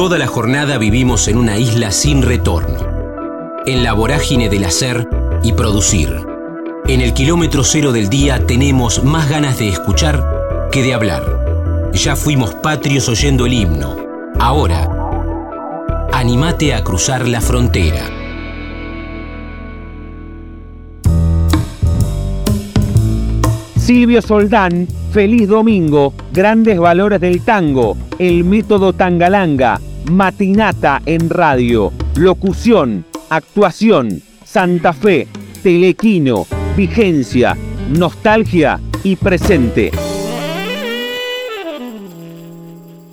Toda la jornada vivimos en una isla sin retorno, en la vorágine del hacer y producir. En el kilómetro cero del día tenemos más ganas de escuchar que de hablar. Ya fuimos patrios oyendo el himno. Ahora, animate a cruzar la frontera. Silvio Soldán, feliz domingo, grandes valores del tango, el método tangalanga, matinata en radio, locución, actuación, Santa Fe, telequino, vigencia, nostalgia y presente.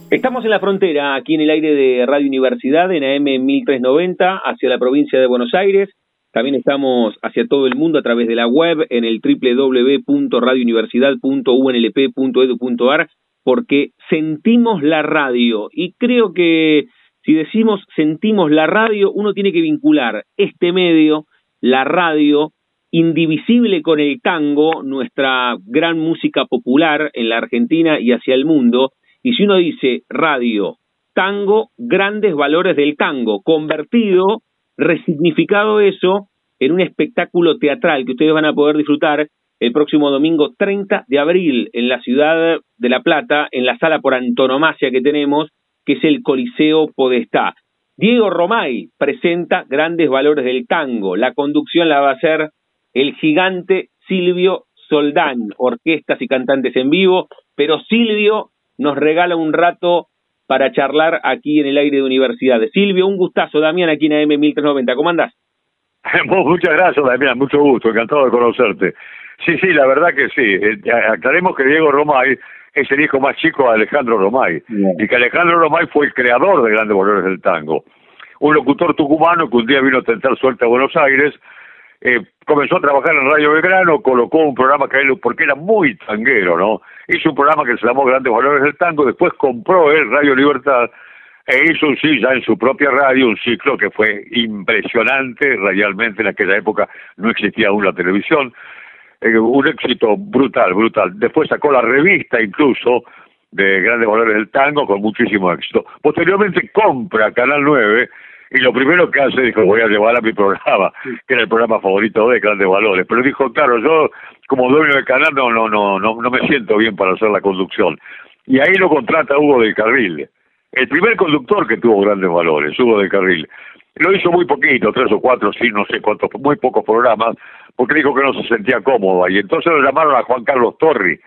Estamos en la frontera, aquí en el aire de Radio Universidad, en AM 1390, hacia la provincia de Buenos Aires. También estamos hacia todo el mundo a través de la web en el www.radiouniversidad.unlp.edu.ar porque sentimos la radio. Y creo que si decimos sentimos la radio, uno tiene que vincular este medio, la radio, indivisible con el tango, nuestra gran música popular en la Argentina y hacia el mundo, y si uno dice radio, tango, grandes valores del tango, convertido resignificado eso en un espectáculo teatral que ustedes van a poder disfrutar el próximo domingo 30 de abril en la ciudad de La Plata, en la sala por antonomasia que tenemos, que es el Coliseo Podestá. Diego Romay presenta grandes valores del tango. La conducción la va a hacer el gigante Silvio Soldán, orquestas y cantantes en vivo, pero Silvio nos regala un rato para charlar aquí en el aire de universidades. Silvio, un gustazo, Damián, aquí en AM 1390. ¿Cómo andás? Muchas gracias, Damián, mucho gusto, encantado de conocerte. Sí, sí, la verdad que sí. Eh, aclaremos que Diego Romay es el hijo más chico de Alejandro Romay, y que Alejandro Romay fue el creador de Grandes Valores del Tango. Un locutor tucumano que un día vino a tentar suerte a Buenos Aires, eh, comenzó a trabajar en Radio Belgrano, colocó un programa que él, porque era muy tanguero, ¿no? Hizo un programa que se llamó Grandes Valores del Tango, después compró él Radio Libertad e hizo un sí ya en su propia radio, un ciclo que fue impresionante, radialmente en aquella época no existía aún la televisión, eh, un éxito brutal, brutal. Después sacó la revista incluso de Grandes Valores del Tango con muchísimo éxito. Posteriormente compra Canal 9 y lo primero que hace dijo voy a llevar a mi programa que era el programa favorito de Grandes Valores pero dijo claro yo como dueño del canal no no no no no me siento bien para hacer la conducción y ahí lo contrata Hugo del Carril el primer conductor que tuvo Grandes Valores Hugo del Carril lo hizo muy poquito tres o cuatro sí no sé cuántos muy pocos programas porque dijo que no se sentía cómodo y entonces lo llamaron a Juan Carlos Torri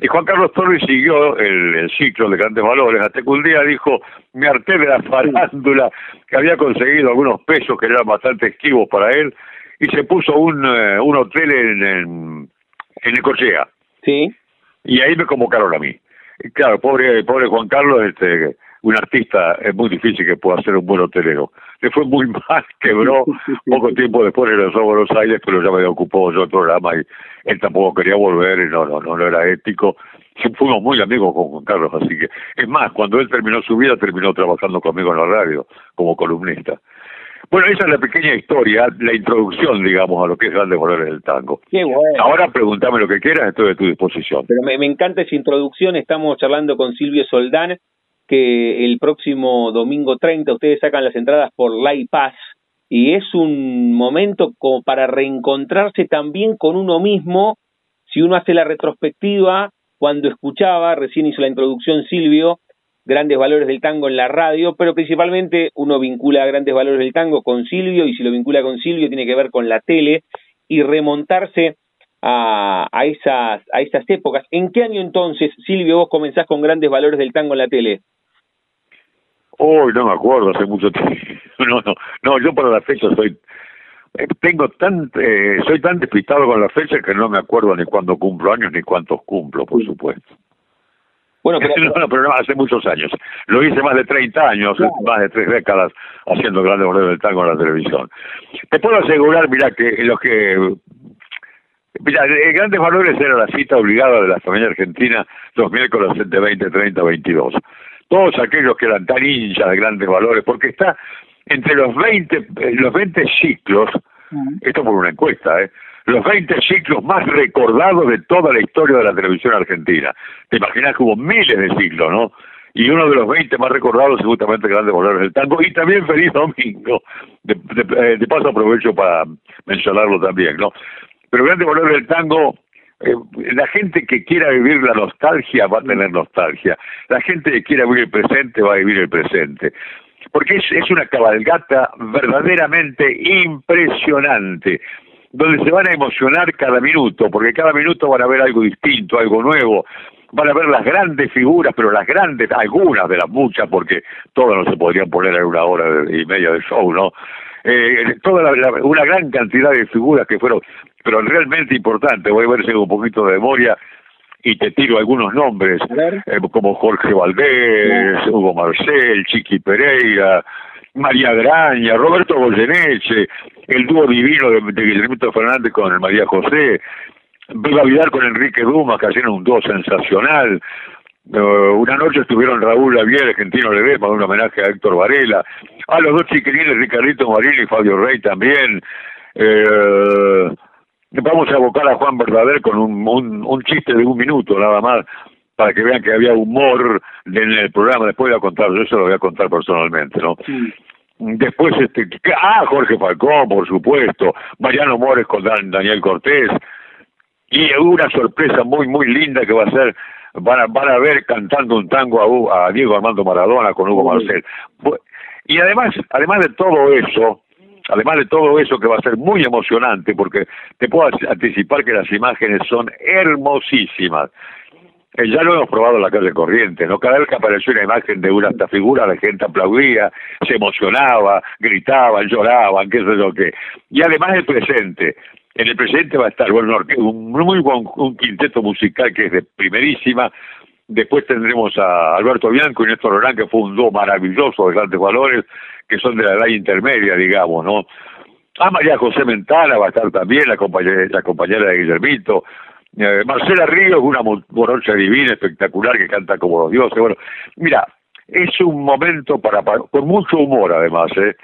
y Juan Carlos Torres siguió el, ciclo de grandes valores, hasta que un día dijo, me harté de la farándula, que había conseguido algunos pesos que eran bastante esquivos para él, y se puso un, eh, un hotel en, en, en Ecochea. Sí. Y ahí me convocaron a mí. Y claro, pobre, pobre Juan Carlos, este, un artista es muy difícil que pueda ser un buen hotelero. Le fue muy mal, quebró, poco tiempo después regresó a Buenos Aires, pero ya me ocupó yo el programa y él tampoco quería volver y no, no, no, no era ético. Fuimos muy amigos con Juan Carlos, así que, es más, cuando él terminó su vida, terminó trabajando conmigo en la radio, como columnista. Bueno, esa es la pequeña historia, la introducción, digamos, a lo que es Grandes Valores del Tango. Qué bueno. Ahora pregúntame lo que quieras, estoy a tu disposición. Pero me, me encanta esa introducción, estamos charlando con Silvio Soldán, que el próximo domingo 30 ustedes sacan las entradas por Live Pass y es un momento como para reencontrarse también con uno mismo. Si uno hace la retrospectiva, cuando escuchaba, recién hizo la introducción Silvio, grandes valores del tango en la radio, pero principalmente uno vincula grandes valores del tango con Silvio y si lo vincula con Silvio tiene que ver con la tele y remontarse a, a, esas, a esas épocas. ¿En qué año entonces, Silvio, vos comenzás con grandes valores del tango en la tele? Uy, no me acuerdo, hace mucho tiempo. No, no, no, yo para la fecha soy eh, tengo tan eh, soy tan despistado con la fecha que no me acuerdo ni cuándo cumplo años ni cuántos cumplo, por supuesto. Bueno, pero, no, pero no, hace muchos años. Lo hice más de 30 años, más de tres décadas haciendo grandes valores del tango en la televisión. Te puedo asegurar, mira, que los que Mira, Grandes Valores era la cita obligada de la familia argentina los miércoles de 20, 30, 22 todos aquellos que eran tan hinchas de grandes valores, porque está entre los 20, eh, los 20 ciclos, esto por una encuesta, ¿eh? los 20 ciclos más recordados de toda la historia de la televisión argentina. Te imaginas que hubo miles de ciclos, ¿no? y uno de los 20 más recordados es justamente Grandes Valores del Tango, y también Feliz Domingo, de, de, de paso aprovecho para mencionarlo también, ¿no? Pero Grandes Valores del Tango eh, la gente que quiera vivir la nostalgia va a tener nostalgia. La gente que quiera vivir el presente va a vivir el presente. Porque es, una cabalgata verdaderamente impresionante, donde se van a emocionar cada minuto, porque cada minuto van a ver algo distinto, algo nuevo. Van a ver las grandes figuras, pero las grandes, algunas de las muchas, porque todas no se podrían poner en una hora y media de show, ¿no? Eh, toda una gran cantidad de figuras que fueron pero realmente importante. Voy a ver si hago un poquito de memoria y te tiro algunos nombres, eh, como Jorge Valdés, Hugo Marcel, Chiqui Pereira, María Graña, Roberto Goyeneche, el dúo divino de, Guillermo Fernández con María José, Viva Vidal con Enrique Dumas, que hacían un dúo sensacional. Eh, una noche estuvieron Raúl Lavier, argentino Ledesma, un homenaje a Héctor Varela. A los dos chiquilines, Ricardito Marini y Fabio Rey también. Eh, Vamos a abocar a Juan Verdader con un, un, chiste de un minuto nada más, para que vean que había humor en el programa. Después voy a contar, yo eso lo voy a contar personalmente, ¿no? Después, este, ah, Jorge Falcón, por supuesto, Mariano Mores con Daniel Cortés, y una sorpresa muy, muy linda que va a ser, van a, van a ver cantando un tango a, a Diego Armando Maradona con Hugo Marcel. Y además, además de todo eso, además de todo eso que va a ser muy emocionante, porque te puedo anticipar que las imágenes son hermosísimas. Eh, ya lo hemos probado en la calle Corriente, ¿no? Cada vez que apareció una imagen de una esta figura, la gente aplaudía, se emocionaba, gritaban, lloraban, qué sé yo qué. Y además el presente. En el presente va a estar bueno, un muy buen un quinteto musical que es de primerísima. Después tendremos a Alberto Bianco y Néstor Orán, que fue un dúo maravilloso de grandes valores que son de la edad intermedia, digamos, ¿no? A María José Mentana va a estar también, la compañera, la compañera de Guillermito. Eh, Marcela Ríos, una morocha divina, espectacular, que canta como los dioses. Bueno, mira, es un momento para, con mucho humor además, ¿eh?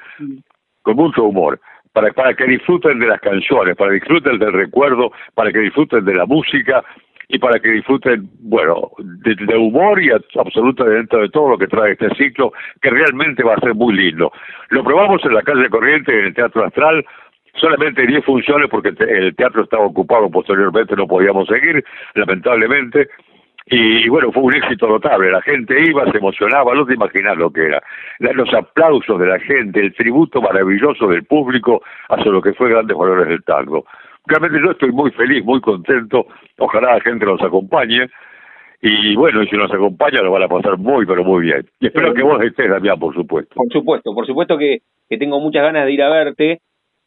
Con mucho humor. Para, para que disfruten de las canciones, para que disfruten del recuerdo, para que disfruten de la música y para que disfruten, bueno, de, humor y absolutamente dentro de todo lo que trae este ciclo, que realmente va a ser muy lindo. Lo probamos en la calle Corriente, en el Teatro Astral, solamente 10 funciones porque el teatro estaba ocupado posteriormente, no podíamos seguir, lamentablemente. Y, bueno, fue un éxito notable. La gente iba, se emocionaba, no te imaginas lo que era. Los aplausos de la gente, el tributo maravilloso del público hacia lo que fue Grandes Valores del Tango realmente yo estoy muy feliz, muy contento, ojalá la gente nos acompañe, y bueno, si nos acompaña lo van a pasar muy, pero muy bien. Y espero que vos estés, Damián, por supuesto. Por supuesto, por supuesto que, que tengo muchas ganas de ir a verte,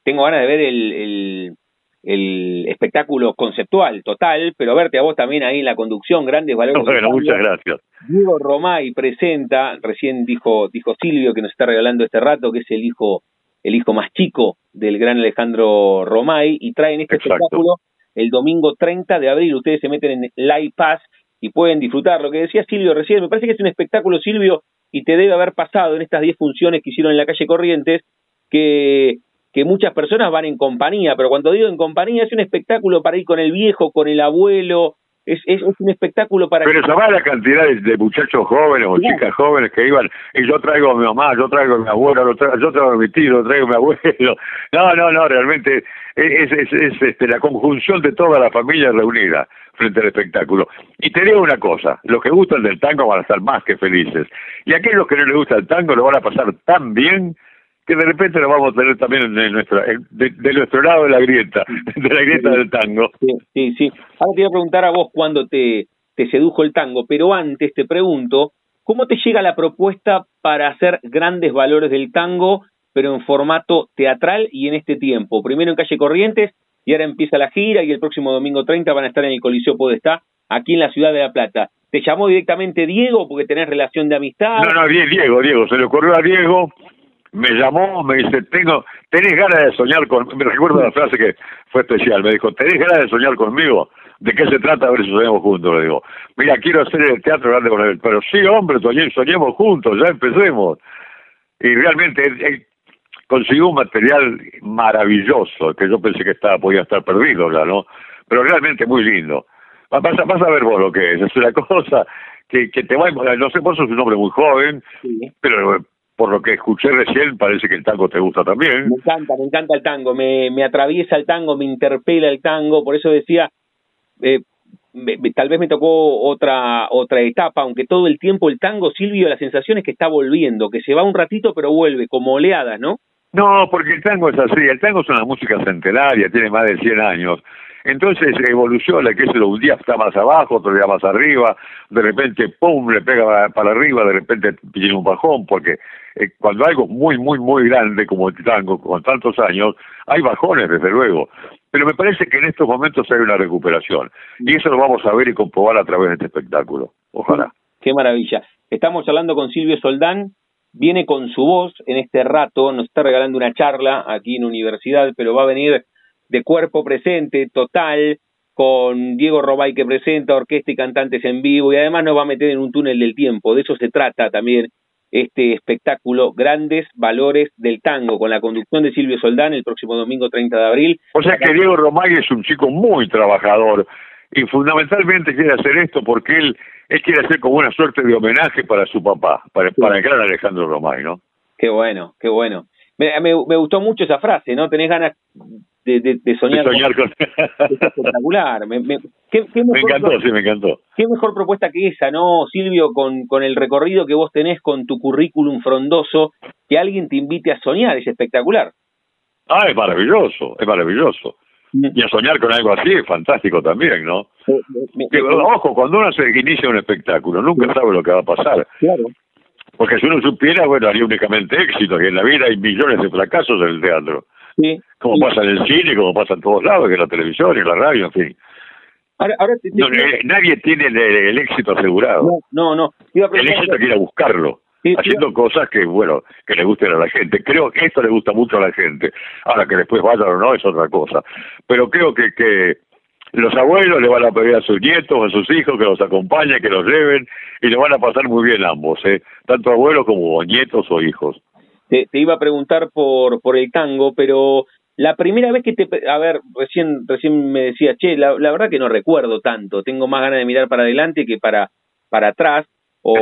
tengo ganas de ver el, el, el espectáculo conceptual total, pero verte a vos también ahí en la conducción, grandes valores. Bueno, muchas gracias. Diego Romay presenta, recién dijo, dijo Silvio que nos está regalando este rato, que es el hijo el hijo más chico del gran Alejandro Romay, y traen este espectáculo el domingo 30 de abril. Ustedes se meten en Live Pass y pueden disfrutar. Lo que decía Silvio recién, me parece que es un espectáculo, Silvio, y te debe haber pasado en estas 10 funciones que hicieron en la calle Corrientes, que, que muchas personas van en compañía, pero cuando digo en compañía es un espectáculo para ir con el viejo, con el abuelo, es, es, un espectáculo para... Pero va la cantidad de, muchachos jóvenes o chicas jóvenes que iban, y yo traigo a mi mamá, yo traigo a mi abuela, yo traigo, a mi tío, yo traigo a mi abuelo. No, no, no, realmente es, es, es, este, la conjunción de toda la familia reunida frente al espectáculo. Y te digo una cosa, los que gustan del tango van a estar más que felices. Y aquellos que no les gusta el tango lo van a pasar tan bien que de repente lo vamos a tener también en nuestra, de, nuestro lado de la grieta, de la grieta del tango. Sí, sí, Ahora te voy a preguntar a vos cuándo te, te sedujo el tango, pero antes te pregunto, ¿cómo te llega la propuesta para hacer grandes valores del tango, pero en formato teatral y en este tiempo? Primero en Calle Corrientes y ahora empieza la gira y el próximo domingo 30 van a estar en el Coliseo Podestá, aquí en la ciudad de La Plata. ¿Te llamó directamente Diego porque tenés relación de amistad? No, no, Diego, Diego, se le ocurrió a Diego me llamó, me dice, tengo, ¿tenés ganas de soñar con, me recuerdo la frase que fue especial, me dijo, ¿tenés ganas de soñar conmigo? ¿De qué se trata? A ver si soñamos juntos, le digo. Mira, quiero hacer el teatro grande con él, pero sí, hombre, soñemos juntos, ya empecemos. Y realmente él, consiguió un material maravilloso, que yo pensé que estaba, podía estar perdido ya, ¿no? Pero realmente muy lindo. Vas a, vas a ver vos lo que es, es una cosa que, que te va a... No sé, vos sos un hombre muy joven, pero por lo que escuché recién, parece que el tango te gusta también. Me encanta, me encanta el tango, me, me atraviesa el tango, me interpela el tango, por eso decía, eh, tal vez me tocó otra otra etapa, aunque todo el tiempo el tango, Silvio, la sensación es que está volviendo, que se va un ratito pero vuelve, como oleadas, ¿no? No, porque el tango es así, el tango es una música centenaria, tiene más de 100 años, entonces evoluciona, que eso un día está más abajo, otro día más arriba, de repente, pum, le pega para arriba, de repente tiene un bajón, porque eh, cuando algo muy, muy, muy grande como el tango, con tantos años, hay bajones, desde luego. Pero me parece que en estos momentos hay una recuperación. Y eso lo vamos a ver y comprobar a través de este espectáculo. Ojalá. Qué maravilla. Estamos hablando con Silvio Soldán, viene con su voz en este rato, nos está regalando una charla aquí en Universidad, pero va a venir de cuerpo presente, total, con Diego Robay que presenta orquesta y cantantes en vivo y además nos va a meter en un túnel del tiempo. De eso se trata también este espectáculo Grandes Valores del Tango, con la conducción de Silvio Soldán el próximo domingo 30 de abril. O sea que Diego Romay es un chico muy trabajador y fundamentalmente quiere hacer esto porque él, él quiere hacer como una suerte de homenaje para su papá, para, para el gran Alejandro Romay, ¿no? Qué bueno, qué bueno. Me, me, me, gustó mucho esa frase, ¿no? Tenés ganas de, de, de soñar, con... espectacular. Me, me, ¿qué, qué me encantó, sí, me encantó. Qué mejor propuesta que esa, ¿no, Silvio? Con, con el recorrido que vos tenés con tu currículum frondoso, que alguien te invite a soñar, es espectacular. Ah, es maravilloso, es maravilloso. Mm. Y a soñar con algo así es fantástico también, ¿no? ojo, cuando uno se inicia un espectáculo, nunca sabe lo que va a pasar. Claro. Porque si uno supiera, bueno, haría únicamente éxito, y en la vida hay millones de fracasos en el teatro. Sí. Como pasa en el cine, como pasa en todos lados, que en la televisión, en la radio, en fin. Ahora, ahora eh, nadie tiene el, éxito asegurado. No, no, el éxito quiere buscarlo. haciendo cosas que, bueno, que le gusten a la gente. Creo que esto le gusta mucho a la gente. Ahora que después vayan o no es otra cosa. Pero creo que, que los abuelos le van a pedir a sus nietos, a sus hijos que los acompañen, que los lleven y le van a pasar muy bien ambos, ¿eh? tanto abuelos como nietos o hijos. Te, te iba a preguntar por, por el tango, pero la primera vez que te... A ver, recién, recién me decía, che, la, la verdad que no recuerdo tanto, tengo más ganas de mirar para adelante que para, para atrás, o,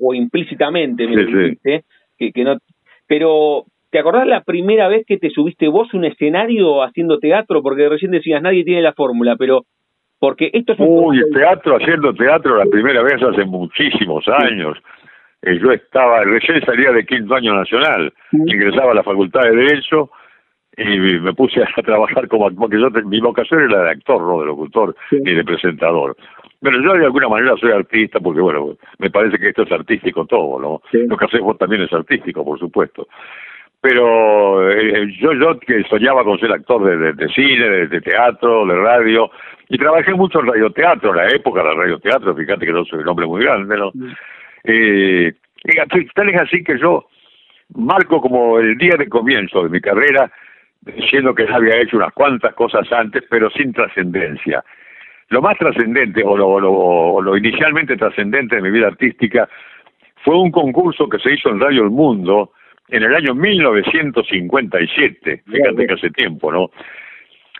o, implícitamente me dijiste, que, que no... Pero, ¿te acordás la primera vez que te subiste vos un escenario haciendo teatro? Porque recién decías, nadie tiene la fórmula, pero porque esto es un... Uy, teatro, haciendo teatro la primera vez hace muchísimos años. Eh, yo estaba, recién salía de quinto año nacional, ingresaba a la facultad de Derecho y me puse a trabajar como porque yo mi vocación era de actor, no de locutor ni de presentador. Pero yo de alguna manera soy artista porque bueno, me parece que esto es artístico todo, ¿no? Lo que haces vos también es artístico, por supuesto. Pero eh, yo yo que soñaba con ser actor de, de, cine, de, teatro, de radio, y trabajé mucho en radioteatro, en la época del radioteatro, fíjate que no soy un hombre muy grande, ¿no? Eh, y tal es así que yo marco como el día de comienzo de mi carrera diciendo que ya había hecho unas cuantas cosas antes, pero sin trascendencia. Lo más trascendente, o lo, o lo inicialmente trascendente de mi vida artística, fue un concurso que se hizo en Radio El Mundo en el año 1957, fíjate que hace tiempo, ¿no?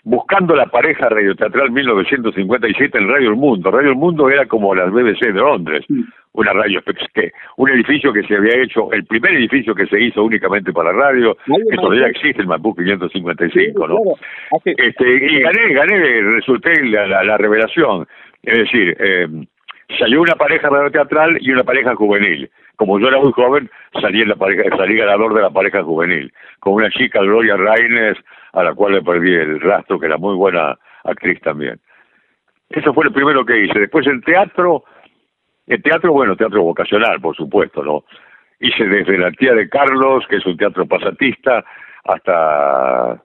Buscando la pareja radioteatral 1957 en Radio El Mundo. Radio El Mundo era como las BBC de Londres, una radio, que, un edificio que se había hecho, el primer edificio que se hizo únicamente para radio, que todavía existe, el Mapu 555, ¿no? Este, y gané, gané, resulté la, la, revelación. Es decir, eh, salió una pareja radioteatral y una pareja juvenil. Como yo era muy joven, salí, en la pareja, salí ganador de la pareja juvenil, con una chica, Gloria Reines, a la cual le perdí el rastro, que era muy buena actriz también. Eso fue lo primero que hice. Después el teatro, el teatro, bueno, teatro vocacional, por supuesto, ¿no? Hice desde la tía de Carlos, que es un teatro pasatista, hasta,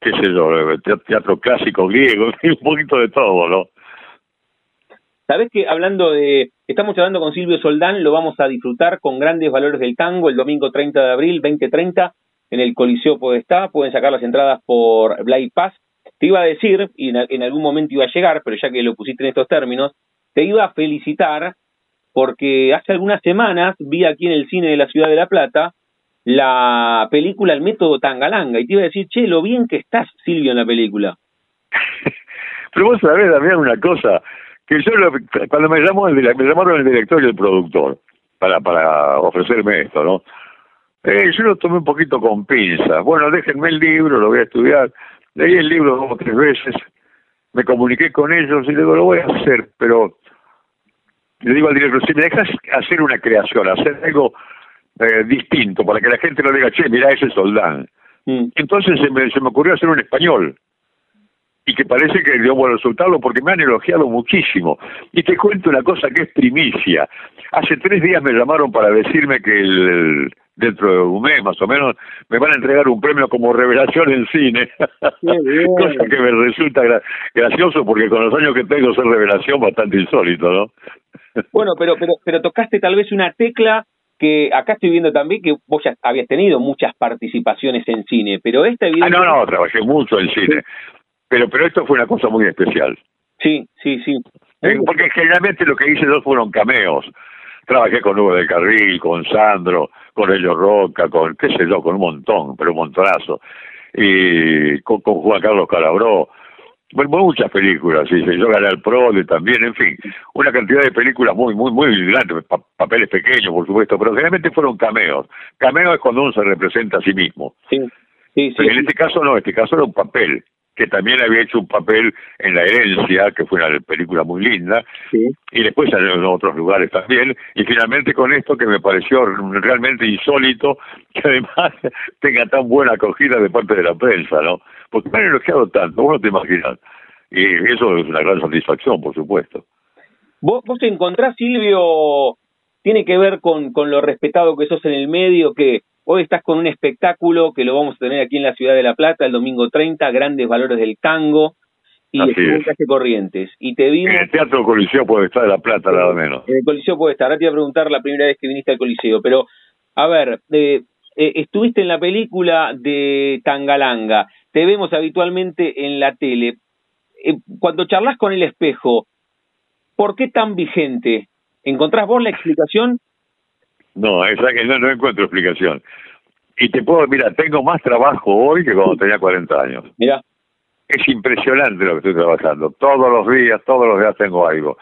qué sé yo, teatro clásico griego, un poquito de todo, ¿no? Sabes que hablando de, estamos hablando con Silvio Soldán, lo vamos a disfrutar con grandes valores del tango el domingo 30 de abril, 2030, en el Coliseo Podestá, pueden sacar las entradas por Blay Pass. Te iba a decir, y en, algún momento iba a llegar, pero ya que lo pusiste en estos términos, te iba a felicitar porque hace algunas semanas vi aquí en el cine de la Ciudad de La Plata la película El método Tangalanga y te iba a decir, che, lo bien que estás, Silvio, en la película. pero vos sabés, Damián, una cosa, que yo cuando me llamó el, me llamaron el director y el productor para para ofrecerme esto, ¿no? Eh, yo lo tomé un poquito con pinzas. Bueno, déjenme el libro, lo voy a estudiar. Leí el libro dos o tres veces, me comuniqué con ellos y le digo, lo voy a hacer, pero le digo al director, si me dejas hacer una creación, hacer algo eh, distinto, para que la gente no diga, che, mira, ese Soldán. Mm. Entonces se me, se me ocurrió hacer un español y que parece que dio buen resultado porque me han elogiado muchísimo. Y te cuento una cosa que es primicia. Hace tres días me llamaron para decirme que el, dentro de un mes más o menos me van a entregar un premio como revelación en cine. cosa que me resulta gracioso porque con los años que tengo ser revelación bastante insólito, ¿no? bueno, pero, pero, pero tocaste tal vez una tecla que acá estoy viendo también que vos ya habías tenido muchas participaciones en cine, pero esta Ah, no, no, trabajé mucho en cine, pero pero esto fue una cosa muy especial. Sí, sí, sí. Eh, porque generalmente lo que hice yo fueron cameos. Trabajé con Hugo del Carril, con Sandro, con Elio Roca, con qué sé yo, con un montón, pero un montonazo. Y con, con Juan Carlos Calabró bueno, muchas películas, yo gané al PRODE también, en fin, una cantidad de películas muy, muy, muy grandes, papeles pequeños, por supuesto, pero generalmente fueron cameos. Cameo es cuando uno se representa a sí mismo. Sí, sí, Pero en este caso no, este caso era un papel, que también había hecho un papel en La Herencia, que fue una película muy linda, y después en otros lugares también, y finalmente con esto que me pareció realmente insólito, que además tenga tan buena acogida de parte de la prensa, ¿no? porque me han elogiado tanto, vos no te imaginas. Y eso es una gran satisfacción, por supuesto. ¿Vos, vos te encontrás, Silvio, tiene que ver con, con lo respetado que sos en el medio, que hoy estás con un espectáculo que lo vamos a tener aquí en la ciudad de La Plata el domingo 30, Grandes Valores del Tango, y Calle Corrientes. Y te vimos... En el Teatro Coliseo puede estar de La Plata, nada menos. En el Coliseo puede estar. Ahora te iba a preguntar la primera vez que viniste al Coliseo, pero, a ver, eh, eh, estuviste en la película de Tangalanga te vemos habitualmente en la tele. Eh, cuando charlas con el espejo, ¿por qué tan vigente? ¿Encontrás vos la explicación? No, esa que no, no encuentro explicación. Y te puedo, mira, tengo más trabajo hoy que cuando tenía 40 años. Mira. Es impresionante lo que estoy trabajando. Todos los días, todos los días tengo algo.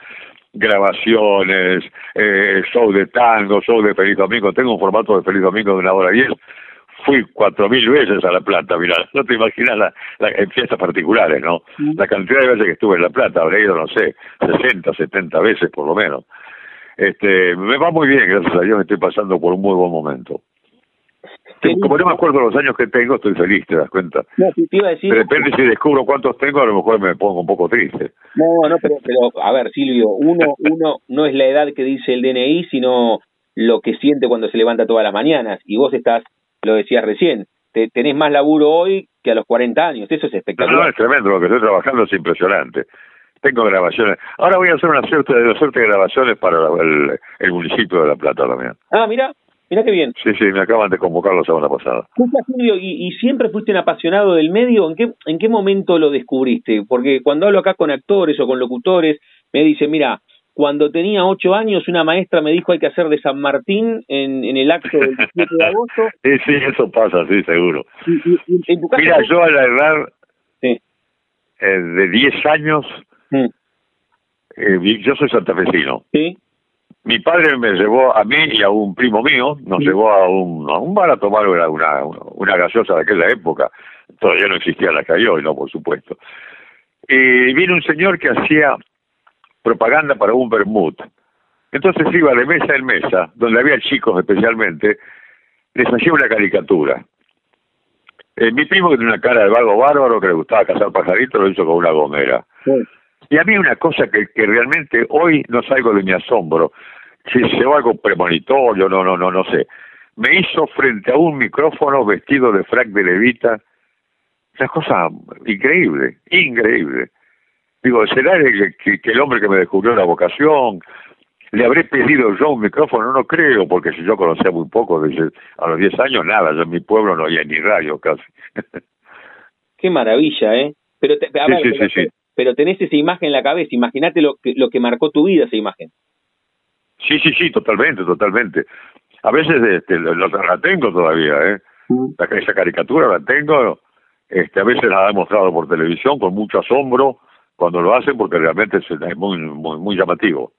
Grabaciones, eh, show de tango, show de Feliz Domingo. Tengo un formato de Feliz Domingo de una hora y diez fui cuatro mil veces a La Plata, mira, no te imaginas la, en fiestas particulares, ¿no? La cantidad de veces que estuve en La Plata, habré ido, no sé, 60, 70 veces por lo menos. Este, me va muy bien, gracias a Dios, estoy pasando por un muy buen momento. Como no me acuerdo los años que tengo, estoy feliz, ¿te das cuenta? No, te iba a decir... Depende si descubro cuántos tengo, a lo mejor me pongo un poco triste. No, no, pero, pero a ver, Silvio, uno, uno no es la edad que dice el DNI, sino lo que siente cuando se levanta todas las mañanas. Y vos estás lo decías recién, te, tenés más laburo hoy que a los 40 años, eso es espectacular. No, es tremendo, lo que estoy trabajando es impresionante. Tengo grabaciones. Ahora voy a hacer una suerte de, suerte de grabaciones para el, el, municipio de La Plata también. Ah, mira, mira qué bien. Sí, sí, me acaban de convocar la semana pasada. ¿y, ¿y siempre fuiste un apasionado del medio? ¿En qué, ¿En qué momento lo descubriste? Porque cuando hablo acá con actores o con locutores, me dicen, mira, cuando tenía ocho años, una maestra me dijo hay que hacer de San Martín en, en el acto del 17 de agosto. Sí, sí, eso pasa, sí, seguro. Mira, yo a la edad sí. eh, de 10 años, mm. eh, yo soy santafesino. Sí. Mi padre me llevó a mí y a un primo mío, nos llevó a un, a un bar a tomar una, una, una gaseosa de aquella época. Todavía no existía la que hay hoy, no, por supuesto. Y vino un señor que hacía propaganda para un vermut. Entonces iba de mesa en mesa, donde había chicos especialmente, les hacía una caricatura. Eh, mi primo que tenía una cara de vago bárbaro que le gustaba cazar pajaritos lo hizo con una gomera. Y a mí una cosa que, que realmente hoy no salgo de mi asombro, si se va algo premonitorio, no, no, no, no sé. Me hizo frente a un micrófono vestido de frac de levita, una cosa increíble, increíble. Digo, ¿será el, que, el hombre que me descubrió la vocación? ¿Le habré pedido yo un micrófono? No creo, porque si yo conocía muy poco, desde a los 10 años, nada, yo en mi pueblo no había ni radio casi. Qué maravilla, ¿eh? Pero, pero, tenés esa imagen en la cabeza, imagínate lo que, lo que marcó tu vida esa imagen. Sí, sí, sí, totalmente, totalmente. A veces este, la tengo todavía, ¿eh? Mm. esa caricatura la tengo, este, a veces la he mostrado por televisión con mucho asombro, cuando lo hacen porque realmente es muy, muy, muy llamativo.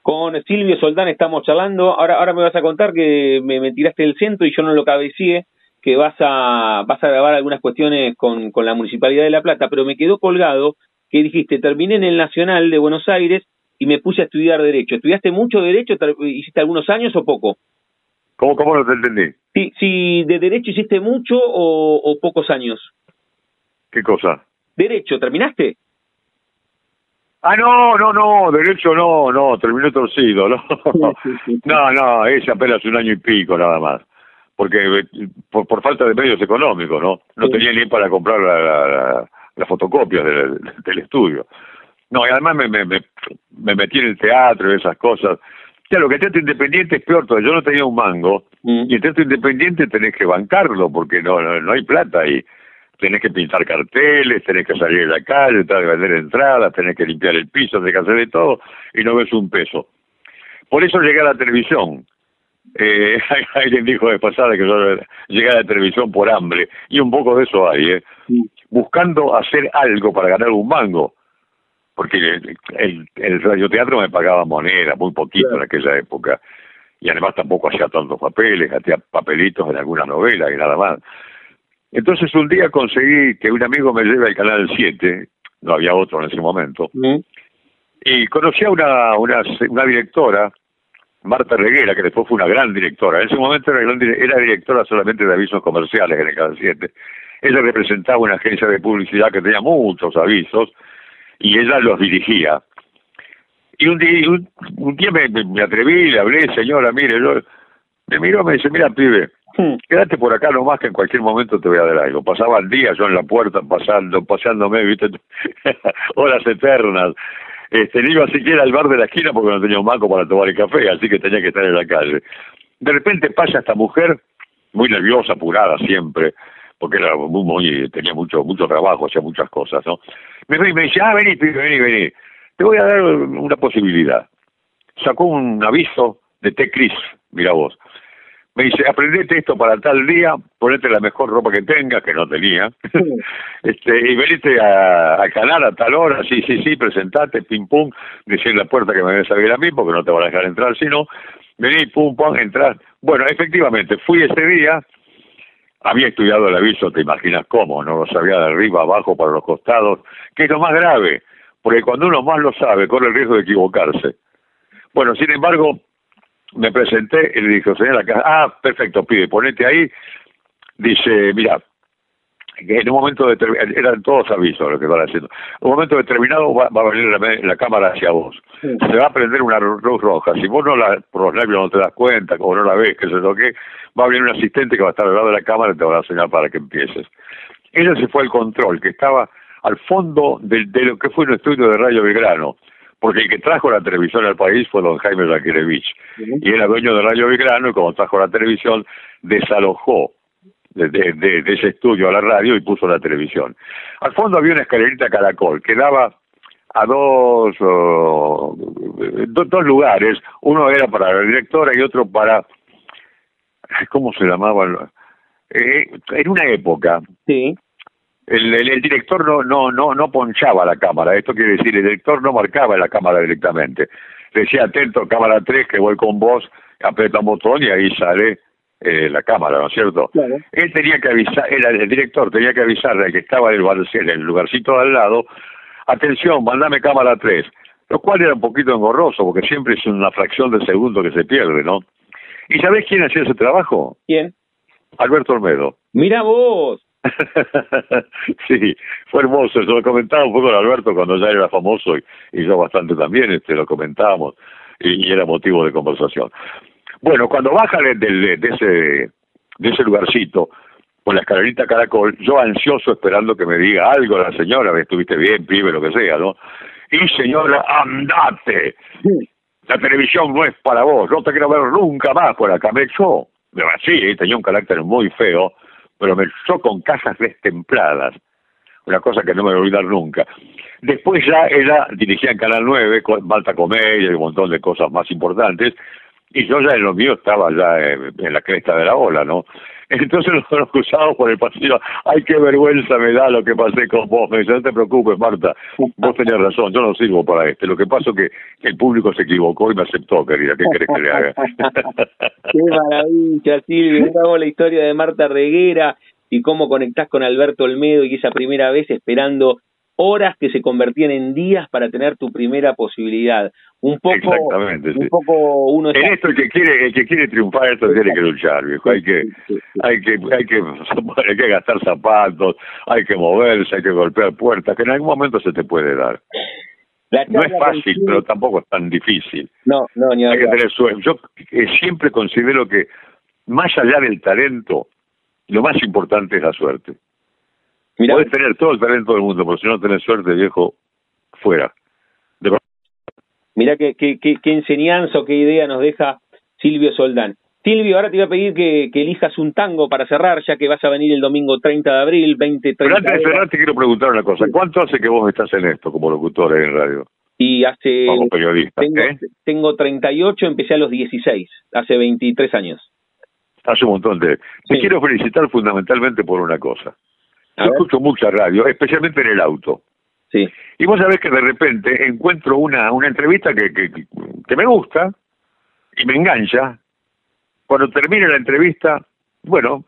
Con Silvio Soldán estamos charlando. Ahora, ahora me vas a contar que me, tiraste el centro y yo no lo cabecié, que vas a, vas a grabar algunas cuestiones con, con la Municipalidad de La Plata, pero me quedó colgado que dijiste, terminé en el Nacional de Buenos Aires y me puse a estudiar Derecho. ¿Estudiaste mucho Derecho? ¿Hiciste algunos años o poco? ¿Cómo, cómo no te entendí? Si, si de Derecho hiciste mucho o, o pocos años. ¿Qué cosa? Derecho, ¿terminaste? Ah, no, no, no, derecho no, no, terminó torcido, ¿no? no, no, es apenas un año y pico nada más. Porque eh, por, por falta de medios económicos, ¿no? No tenía ni para comprar la, las fotocopias del, del, estudio. No, y además me, me, me, metí en el teatro y esas cosas. Claro, que el teatro independiente es peor todo. Yo no tenía un mango, mm. y el teatro independiente tenés que bancarlo, porque no, no, no hay plata ahí tenés que pintar carteles, tenés que salir a la calle, tenés que vender entradas, tenés que limpiar el piso, tenés que hacer de todo y no ves un peso. Por eso llegué a la televisión. Eh, alguien dijo de pasada que yo llegué a la televisión por hambre y un poco de eso hay, ¿eh? Buscando hacer algo para ganar un mango. Porque el, el, radioteatro me pagaba moneda, muy poquito en aquella época. Y además tampoco hacía tantos papeles, hacía papelitos en alguna novela y nada más. Entonces un día conseguí que un amigo me lleve al Canal 7, no había otro en ese momento, y conocí a una, una, una directora, Marta Reguera, que después fue una gran directora. En ese momento era, era directora solamente de avisos comerciales en el Canal 7. Ella representaba una agencia de publicidad que tenía muchos avisos y ella los dirigía. Y un día, un, día me, me, atreví, le hablé, señora, mire, yo, me miró, me dice, mira, pibe, Hmm. Quédate por acá nomás que en cualquier momento te voy a dar algo. Pasaba el día yo en la puerta pasando, paseándome, viste, horas eternas. Este, no iba siquiera al bar de la esquina porque no tenía un banco para tomar el café, así que tenía que estar en la calle. De repente pasa esta mujer, muy nerviosa, apurada siempre, porque era muy, tenía mucho mucho trabajo, hacía muchas cosas, ¿no? Me, me dice, ah, vení, vení, vení, te voy a dar una posibilidad. Sacó un aviso de T-Cris, mira vos me dice, aprendete esto para tal día, ponete la mejor ropa que tengas, que no tenía, este, y venite a, canal a tal hora, sí, sí, sí, presentate, pim pum, decir la puerta que me debes abrir a mí, porque no te van a dejar entrar, sino, vení, pum, pum, entrar. Bueno, efectivamente, fui ese día, había estudiado el aviso, te imaginas cómo, no lo sabía de arriba, abajo, para los costados, que es lo más grave, porque cuando uno más lo sabe, corre el riesgo de equivocarse. Bueno, sin embargo, me presenté y le dije, señora, ah, perfecto, pide, ponete ahí. Dice, mira, que en un momento determinado, eran todos avisos lo que van haciendo, en un momento determinado va, a venir la, cámara hacia vos, se va a prender una luz roja, si vos no la, por los nervios no te das cuenta, como no la ves, que se lo que, va a venir un asistente que va a estar al lado de la cámara y te va a señalar para que empieces. Ella se fue al control, que estaba al fondo de, de lo que fue un estudio de Radio Belgrano, porque el que trajo la televisión al país fue don Jaime Zakirevich, y era dueño de Radio Belgrano, y como trajo la televisión, desalojó de, ese estudio a la radio y puso la televisión. Al fondo había una escalerita caracol que daba a dos, dos lugares, uno era para la directora y otro para, ¿cómo se llamaba? Eh, en una época, sí el, el, director no, no, no, no ponchaba la cámara, esto quiere decir, el director no marcaba la cámara directamente. Decía, atento, cámara 3, que voy con vos, aprieta un botón y ahí sale eh, la cámara, ¿no es cierto? Él tenía que avisar, el, director tenía que avisarle que estaba en el, en el lugarcito de al lado, atención, mandame cámara 3, lo cual era un poquito engorroso, porque siempre es una fracción de segundo que se pierde, ¿no? ¿Y sabés quién hacía ese trabajo? ¿Quién? Alberto Olmedo. Mira vos. sí, fue hermoso. Eso lo comentaba un poco con Alberto cuando ya era famoso y, yo bastante también, este, lo comentábamos y, era motivo de conversación. Bueno, cuando baja de, de, ese de ese lugarcito con la escalerita caracol, yo ansioso esperando que me diga algo la señora, estuviste bien, pibe, lo que sea, ¿no? Y señora, andate. La televisión no es para vos, no te quiero ver nunca más por acá. Me echó. Sí, tenía un carácter muy feo pero me echó con cajas destempladas, una cosa que no me voy a olvidar nunca. Después ya ella dirigía en Canal 9, con Malta Comedia y un montón de cosas más importantes, y yo ya en lo mío estaba ya en, la cresta de la ola, ¿no? Entonces los cruzados por el pasillo, ay, qué vergüenza me da lo que pasé con vos. Me dice, no te preocupes, Marta, vos tenías razón, yo no sirvo para esto. Lo que pasó es que el público se equivocó y me aceptó, querida. ¿Qué querés que le haga? qué maravilla, Silvio. Miramos la historia de Marta Reguera y cómo conectás con Alberto Olmedo y esa primera vez esperando horas que se convertían en días para tener tu primera posibilidad. Un poco, Exactamente, un poco uno en esto el que quiere el que quiere triunfar esto tiene que luchar, viejo. Hay que hay que hay que hay que gastar zapatos, hay que moverse, hay que golpear puertas, que en algún momento se te puede dar. no es fácil, pero tampoco es tan difícil. No, no, ni Hay que tener sueño. Yo eh, siempre considero que más allá del talento, lo más importante es la suerte. Puedes tener todo el talento del mundo, pero si no tenés suerte, viejo, fuera. Mirá qué, qué, qué, enseñanza o qué idea nos deja Silvio Soldán. Silvio, ahora te voy a pedir que, elijas un tango para cerrar, ya que vas a venir el domingo 30 de abril, 20, 30 Pero antes de cerrar te quiero preguntar una cosa. ¿Cuánto hace que vos estás en esto como locutor en radio? Y hace... Como periodista, tengo, ¿eh? tengo 38, empecé a los 16, hace 23 años. Hace un montón de... Te quiero felicitar fundamentalmente por una cosa. Yo escucho mucha radio, especialmente en el auto. Sí. Y vos sabés que de repente encuentro una, una entrevista que, que, que me gusta y me engancha. Cuando termina la entrevista, bueno,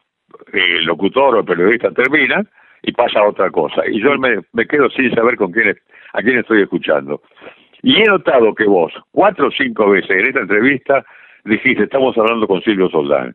el locutor o el periodista termina y pasa otra cosa. Y yo me, me quedo sin saber con quién, a quién estoy escuchando. Y he notado que vos, cuatro o cinco veces en esta entrevista, dijiste, estamos hablando con Silvio Soldán.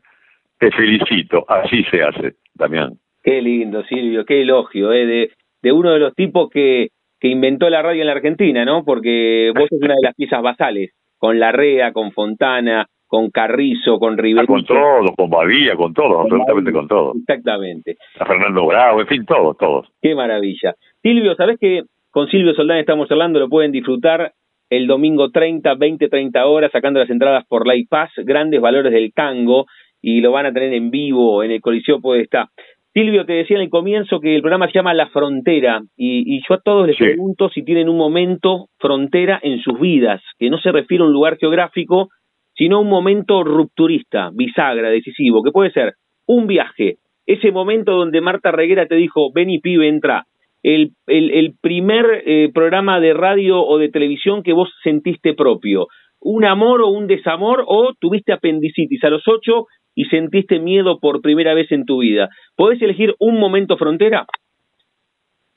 Te felicito, así se hace, Damián. Qué lindo, Silvio, qué elogio, ¿eh? de, de uno de los tipos que, que inventó la radio en la Argentina, ¿no? Porque vos sos una de las piezas basales, con Larrea, con Fontana, con Carrizo, con Rivera. con todo, con Badía, con todo, absolutamente con todo. Exactamente. A Fernando Bravo, en fin, todos, todos. Qué maravilla. Silvio, ¿sabés que con Silvio Soldán estamos hablando? Lo pueden disfrutar el domingo 30, 20, 30 horas, sacando las entradas por Light Pass, grandes valores del tango, y lo van a tener en vivo en el Coliseo Podestá. Silvio, te decía en el comienzo que el programa se llama La Frontera y, yo a todos les pregunto si tienen un momento frontera en sus vidas, que no se refiere a un lugar geográfico, sino a un momento rupturista, bisagra, decisivo, que puede ser un viaje, ese momento donde Marta Reguera te dijo, ven y pibe, entra, el, el, primer eh, programa de radio o de televisión que vos sentiste propio, un amor o un desamor o tuviste apendicitis a los ocho y sentiste miedo por primera vez en tu vida. ¿Podés elegir un momento frontera?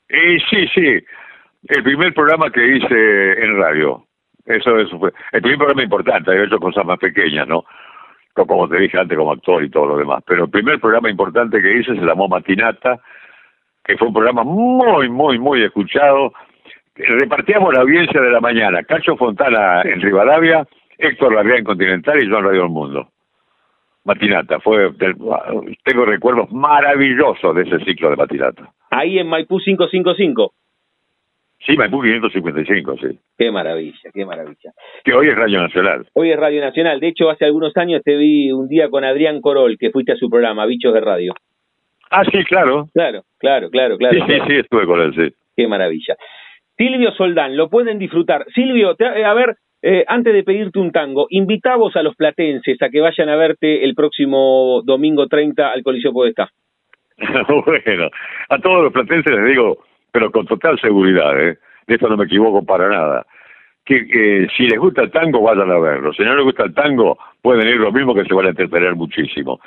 Eh, sí, sí. El primer programa que hice en radio. Eso, eso fue. El primer programa importante, he hecho cosas más pequeñas, ¿no? Como te dije antes, como actor y todo lo demás. Pero el primer programa importante que hice se llamó Matinata, que fue un programa muy, muy, muy escuchado. Repartíamos la audiencia de la mañana. Cacho Fontana en Rivadavia, Héctor Larrea en Continental y yo en Radio del Mundo. Matinata. Fue, tengo recuerdos maravillosos de ese ciclo de Matinata. Ahí en Maipú 555. Sí, Maipú 555, sí. Qué maravilla, qué maravilla. Que hoy es Radio Nacional. Hoy es Radio Nacional. De hecho, hace algunos años te vi un día con Adrián Corol, que fuiste a su programa, Bichos de Radio. Ah, sí, claro. Claro, claro, claro, claro. Sí, sí, sí, estuve con él, sí. Qué maravilla. Silvio Soldán, lo pueden disfrutar. Silvio, a ver, eh, antes de pedirte un tango, invitamos a los platenses a que vayan a verte el próximo domingo 30 al Coliseo Podestá. bueno, a todos los platenses les digo, pero con total seguridad, ¿eh? de esto no me equivoco para nada, que si les gusta el tango, vayan a verlo. Si no les gusta el tango, pueden ir lo mismo que se van a entretener muchísimo.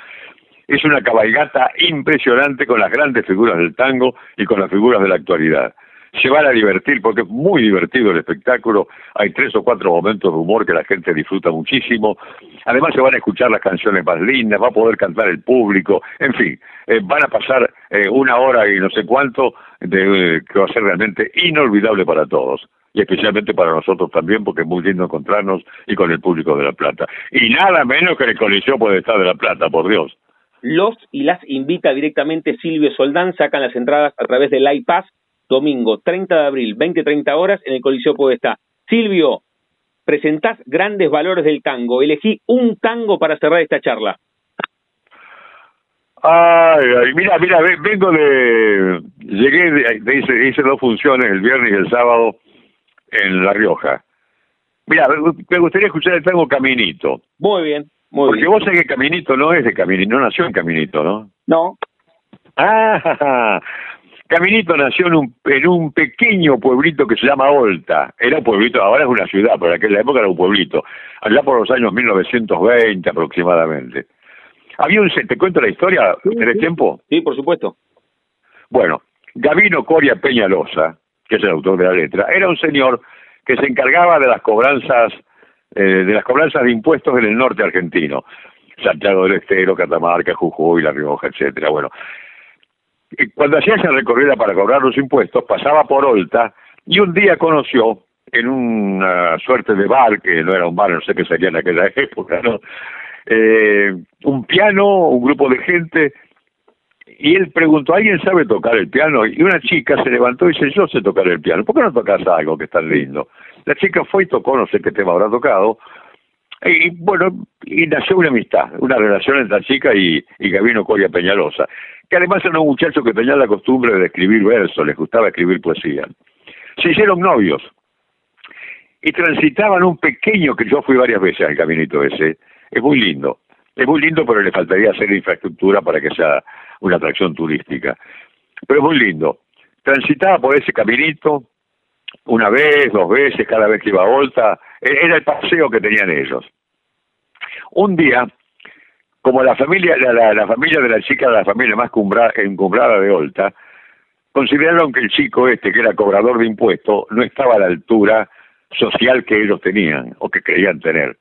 Es una cabalgata impresionante con las grandes figuras del tango y con las figuras de la actualidad se van a divertir porque es muy divertido el espectáculo. Hay tres o cuatro momentos de humor que la gente disfruta muchísimo. Además se van a escuchar las canciones más lindas, va a poder cantar el público, en fin, eh, van a pasar eh, una hora y no sé cuánto de, que va a ser realmente inolvidable para todos y especialmente para nosotros también, porque es muy lindo encontrarnos y con el público de La Plata. Y nada menos que el Coliseo puede estar de La Plata, por Dios. Los y las invita directamente Silvio Soldán, sacan las entradas a través del iPass domingo 30 de abril, 20-30 horas, en el Coliseo Podestá. Silvio, presentás grandes valores del tango. Elegí un tango para cerrar esta charla. Ay, ay mira, mira, vengo de... Llegué, de, hice, dos funciones, el viernes y el sábado, en La Rioja. Mira, me gustaría escuchar el tango Caminito. Muy bien, Porque vos sabés que Caminito no es de Caminito, no nació en Caminito, ¿no? No. Ah, Caminito nació en un, en un pequeño pueblito que se llama Olta. Era un pueblito, ahora es una ciudad, pero en aquella época era un pueblito. Allá por los años 1920 aproximadamente. Había un, ¿te cuento la historia? ¿Tenés tiempo? Sí, por supuesto. Bueno, Gavino Coria Peñalosa, que es el autor de la letra, era un señor que se encargaba de las cobranzas, eh, de las cobranzas de impuestos en el norte argentino. Santiago del Estero, Catamarca, Jujuy, La Rioja, etcétera. Bueno, cuando hacía esa recorrida para cobrar los impuestos, pasaba por Olta y un día conoció en una suerte de bar, que no era un bar, no sé qué sería en aquella época, ¿no? Eh, un piano, un grupo de gente, y él preguntó, ¿alguien sabe tocar el piano? Y una chica se levantó y dice, yo sé tocar el piano, ¿por qué no tocas algo que es tan lindo? La chica fue y tocó, no sé qué tema habrá tocado, y bueno, y nació una amistad, una relación entre la chica y, y Gabino Coria Peñalosa que además era un muchacho que tenía la costumbre de escribir versos, les gustaba escribir poesía. Se hicieron novios y transitaban un pequeño, que yo fui varias veces al caminito ese, es muy lindo, es muy lindo pero le faltaría hacer infraestructura para que sea una atracción turística, pero es muy lindo. Transitaba por ese caminito una vez, dos veces, cada vez que iba a Volta, e-, era el paseo que tenían ellos. Un día como la familia, la, familia de la chica, la familia más encumbrada de Olta, consideraron que el chico este, que era cobrador de impuestos, no estaba a la altura social que ellos tenían o que creían tener.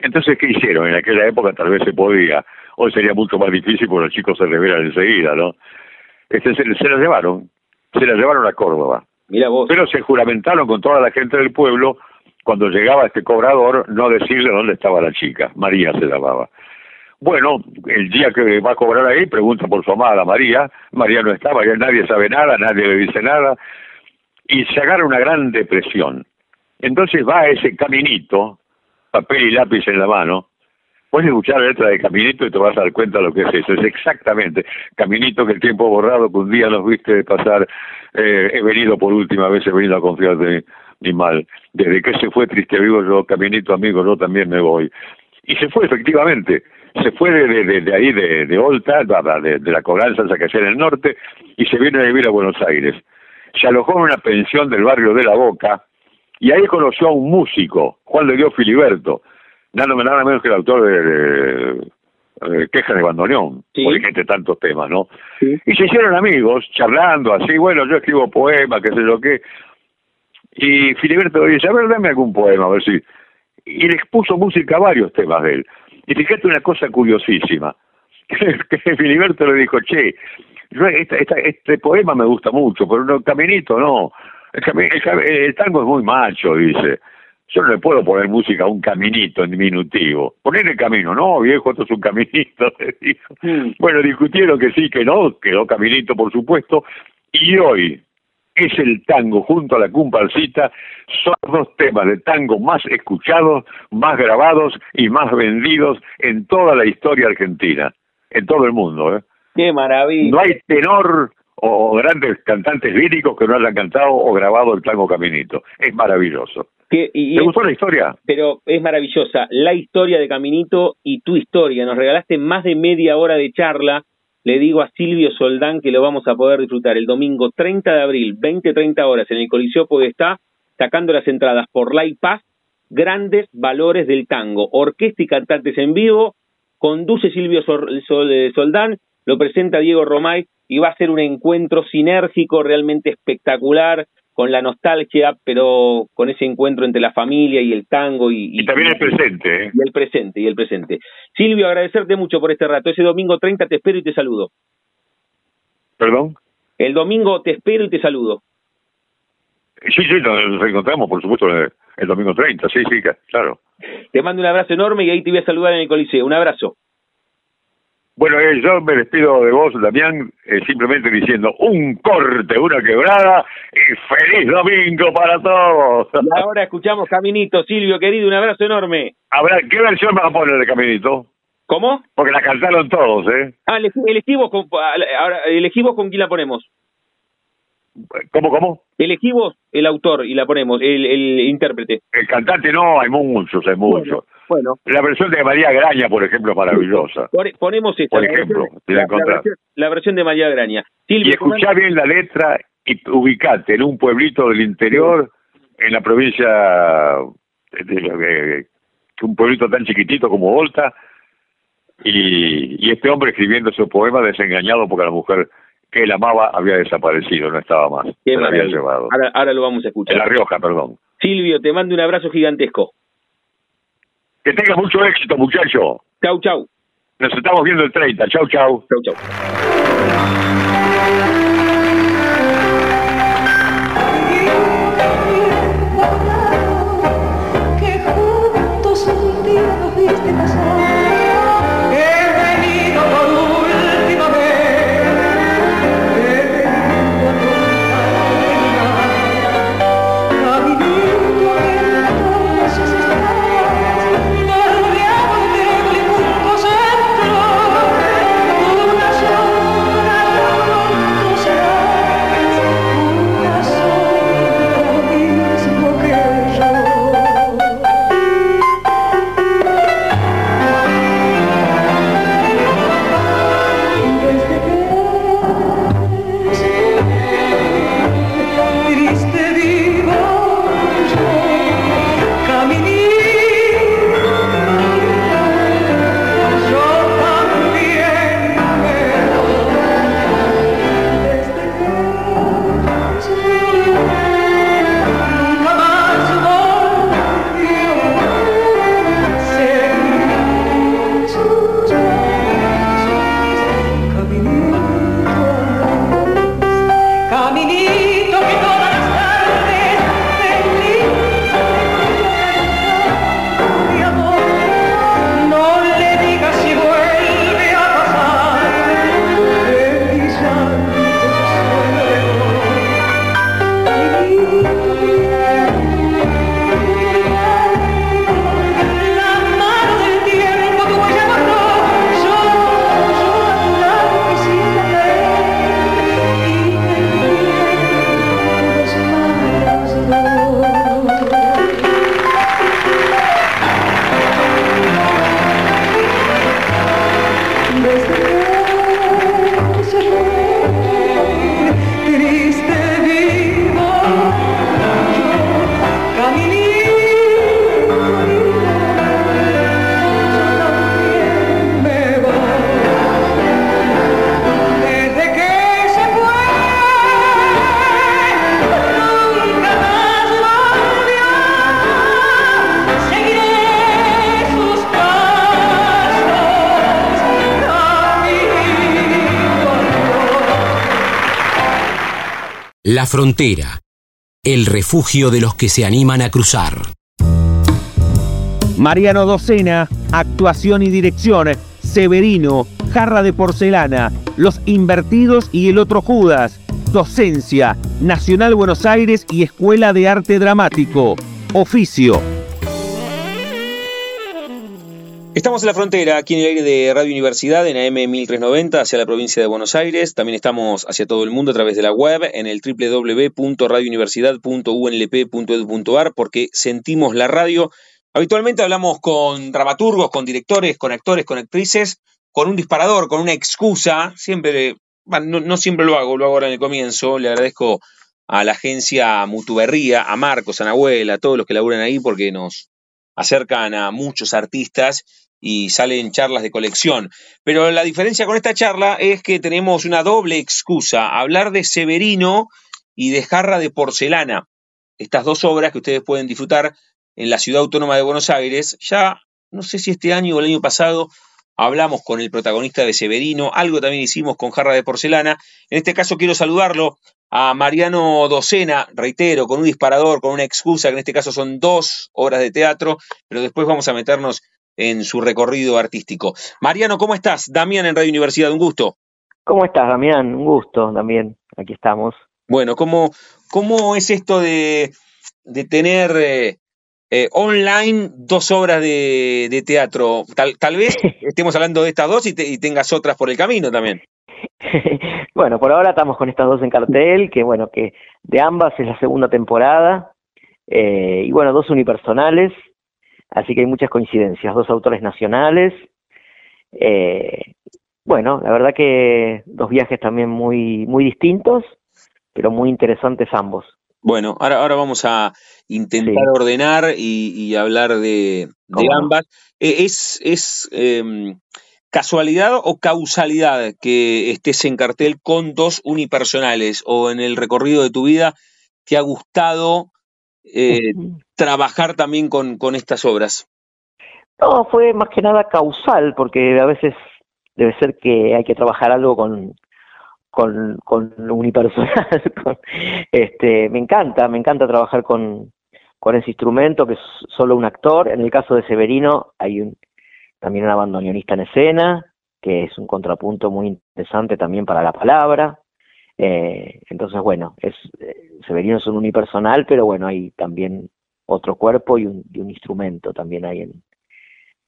Entonces, ¿qué hicieron? En aquella época tal vez se podía, hoy sería mucho más difícil porque los chicos se revelan enseguida, ¿no? Este, se, se la llevaron, se la llevaron a Córdoba. Pero se juramentaron con toda la gente del pueblo, cuando llegaba este cobrador, no decirle dónde estaba la chica, María se llamaba. Bueno, el día que va a cobrar ahí, pregunta por su amada María. María no estaba, ya nadie sabe nada, nadie le dice nada. Y se agarra una gran depresión. Entonces va a ese caminito, papel y lápiz en la mano. Puedes escuchar la letra de Caminito y te vas a dar cuenta de lo que es eso. Es exactamente Caminito que el tiempo borrado, que un día nos viste pasar. Eh, he venido por última vez, he venido a confiar de mi mal. Desde que se fue triste vivo yo, Caminito amigo, yo también me voy. Y se fue efectivamente se fue de, de, ahí, de, de Olta, de, de la cobranza que en el norte, y se vino a vivir a Buenos Aires. Se alojó en una pensión del barrio de La Boca, y ahí conoció a un músico, Juan de Dios Filiberto, nada, nada menos que el autor de, Quejas de Bandoneón, sí. entre tantos temas, ¿no? Y se hicieron amigos, charlando así, bueno, yo escribo poemas, qué sé yo qué. Y Filiberto dice, a ver, dame algún poema, a ver si... Y le expuso música a varios temas de él. Y fíjate una cosa curiosísima, que Filiberto le dijo, che, este poema me gusta mucho, pero no, Caminito no, el, tango es muy macho, dice. Yo no le puedo poner música a un caminito en diminutivo. Poner el camino, no, viejo, esto es un caminito, dijo. Mm. Bueno, discutieron que sí, que no, quedó caminito, por supuesto, y hoy, es el tango junto a la comparsita, son dos temas de tango más escuchados, más grabados y más vendidos en toda la historia argentina, en todo el mundo. ¿eh? ¡Qué maravilla! No hay tenor o grandes cantantes líricos que no hayan cantado o grabado el tango Caminito. Es maravilloso. ¿Te gustó la historia? Pero es maravillosa. La historia de Caminito y tu historia. Nos regalaste más de media hora de charla le digo a Silvio Soldán que lo vamos a poder disfrutar el domingo 30 de abril, 20-30 horas, en el Coliseo Podestá, sacando las entradas por la Paz, grandes valores del tango, orquesta y cantantes en vivo, conduce Silvio eh, Soldán, lo presenta Diego Romay y va a ser un encuentro sinérgico realmente espectacular, con la nostalgia, pero con ese encuentro entre la familia y el tango y, y, también el presente. ¿eh? Y el presente, y el presente. Silvio, agradecerte mucho por este rato. Ese domingo 30 te espero y te saludo. ¿Perdón? El domingo te espero y te saludo. Sí, sí, nos reencontramos, por supuesto, el domingo 30, sí, sí, claro. Te mando un abrazo enorme y ahí te voy a saludar en el Coliseo. Un abrazo. Bueno, eh, yo me despido de vos, Damián, eh, simplemente diciendo un corte, una quebrada y feliz domingo para todos. Y ahora escuchamos Caminito, Silvio, querido, un abrazo enorme. Habrá, ¿Qué versión vas a poner de Caminito? ¿Cómo? Porque la cantaron todos, ¿eh? Ah, elegimos con, ahora, elegimos con quién la ponemos. ¿Cómo, cómo? Elegimos el autor y la ponemos, el, el intérprete. El cantante no, hay muchos, hay muchos. Bueno, La versión de María Graña, por ejemplo, es maravillosa. pone- ponemos esta. Por la ejemplo, versión- la versión, la versión de María Graña. Y escuchá bien la letra y ubicate en un pueblito del interior, en la provincia, de- un pueblito tan chiquitito como Volta, y, y este hombre escribiendo su poema desengañado porque la mujer que él amaba había desaparecido, no estaba más, Qué había llevado. Ahora, ahora lo vamos a escuchar. En La Rioja, perdón. Silvio, te mando un abrazo gigantesco. Que tenga mucho éxito, muchacho. Chau, chau. Nos estamos viendo el 30. Chau, chau. Chau, chau. Frontera, el refugio de los que se animan a cruzar. Mariano Docena, actuación y dirección. Severino, jarra de porcelana. Los invertidos y el otro Judas. Docencia, Nacional Buenos Aires y Escuela de Arte Dramático. Oficio. Estamos en la frontera, aquí en el aire de Radio Universidad, en AM 1390, hacia la provincia de Buenos Aires. También estamos hacia todo el mundo a través de la web, en el www.radiouniversidad.unlp.edu.ar, porque sentimos la radio. Habitualmente hablamos con dramaturgos, con directores, con actores, con actrices, con un disparador, con una excusa. Siempre, no siempre lo hago, lo hago ahora en el comienzo. Le agradezco a la agencia Mutuberría, a Marcos, a Nahuel, a todos los que laburan ahí, porque nos acercan a muchos artistas y salen charlas de colección. Pero la diferencia con esta charla es que tenemos una doble excusa, hablar de Severino y de Jarra de Porcelana, estas dos obras que ustedes pueden disfrutar en la Ciudad Autónoma de Buenos Aires. Ya, no sé si este año o el año pasado, hablamos con el protagonista de Severino, algo también hicimos con Jarra de Porcelana. En este caso quiero saludarlo a Mariano Docena, reitero, con un disparador, con una excusa, que en este caso son dos obras de teatro, pero después vamos a meternos en su recorrido artístico. Mariano, ¿cómo estás? Damián en Radio Universidad, un gusto. ¿Cómo estás, Damián? Un gusto también. Aquí estamos. Bueno, ¿cómo, cómo es esto de, de tener eh, eh, online dos obras de, de teatro? Tal, tal vez estemos hablando de estas dos y, te- y tengas otras por el camino también. bueno, por ahora estamos con estas dos en cartel, que bueno, que de ambas es la segunda temporada, eh, y bueno, dos unipersonales, así que hay muchas coincidencias, dos autores nacionales, eh, bueno, la verdad que dos viajes también muy, muy distintos, pero muy interesantes ambos. Bueno, ahora, ahora vamos a intentar Sí. ordenar y, y hablar de, de ambas. Eh, ¿Es, es em, casualidad o causalidad que estés en cartel con dos unipersonales o en el recorrido de tu vida te ha gustado eh, trabajar también con, con estas obras? No, fue más que nada causal, porque a veces debe ser que hay que trabajar algo con, con, con lo unipersonal. con- este, me encanta, me encanta trabajar con, con ese instrumento que es solo un actor. En el caso de Severino hay un, también un abandoneonista en escena, que es un contrapunto muy interesante también para la palabra. Eh, entonces, bueno, es eh, Severino es un unipersonal, pero bueno, hay también otro cuerpo y un, y un instrumento también hay en,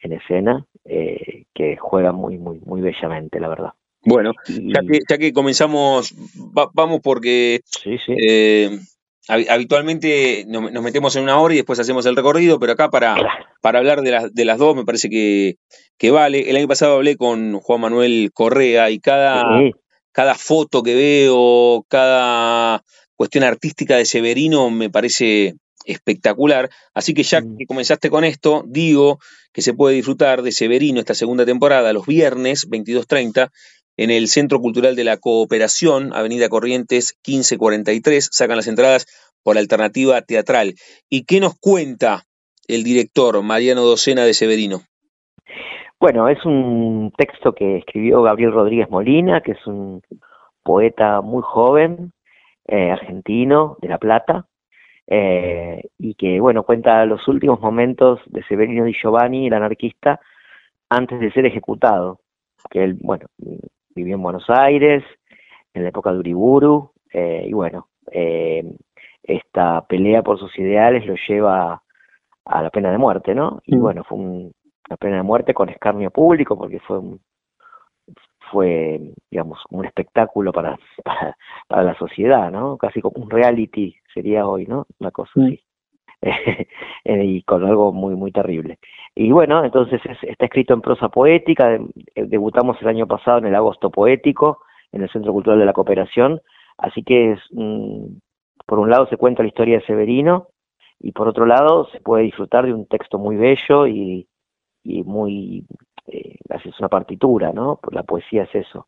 en escena eh, que juega muy, muy, muy bellamente, la verdad. Bueno, Y- ya que, ya que comenzamos, va- vamos porque sí, sí. eh, hab- habitualmente nos, nos metemos en una hora y después hacemos el recorrido, pero acá para, Claro. para hablar de las, de las dos me parece que, que vale. El año pasado hablé con Juan Manuel Correa y cada, Sí, cada foto que veo, cada cuestión artística de Severino me parece espectacular. Así que ya Mm. que comenzaste con esto, digo que se puede disfrutar de Severino esta segunda temporada los viernes 22.30 en el Centro Cultural de la Cooperación, Avenida Corrientes 1543. Sacan las entradas por alternativa teatral. ¿Y qué nos cuenta el director Mariano Docena de Severino? Bueno, es un texto que escribió Gabriel Rodríguez Molina, que es un poeta muy joven, eh, argentino, de La Plata, eh, y que, bueno, cuenta los últimos momentos de Severino Di Giovanni, el anarquista, antes de ser ejecutado. Que él, bueno, vivió en Buenos Aires, en la época de Uriburu, eh, y bueno, eh, esta pelea por sus ideales lo lleva a la pena de muerte, ¿no? Y Mm. bueno, fue un- una pena de muerte con escarnio público, porque fue un- fue, digamos, un espectáculo para, para, para la sociedad, ¿no? Casi como un reality sería hoy, ¿no? Una cosa Mm. así. Eh, y con algo muy, muy terrible. Y bueno, entonces es- está escrito en prosa poética, eh, debutamos el año pasado en el Agosto Poético, en el Centro Cultural de la Cooperación, así que es, mm, por un lado se cuenta la historia de Severino, y por otro lado se puede disfrutar de un texto muy bello y, y muy, eh, es una partitura, ¿no? La poesía es eso,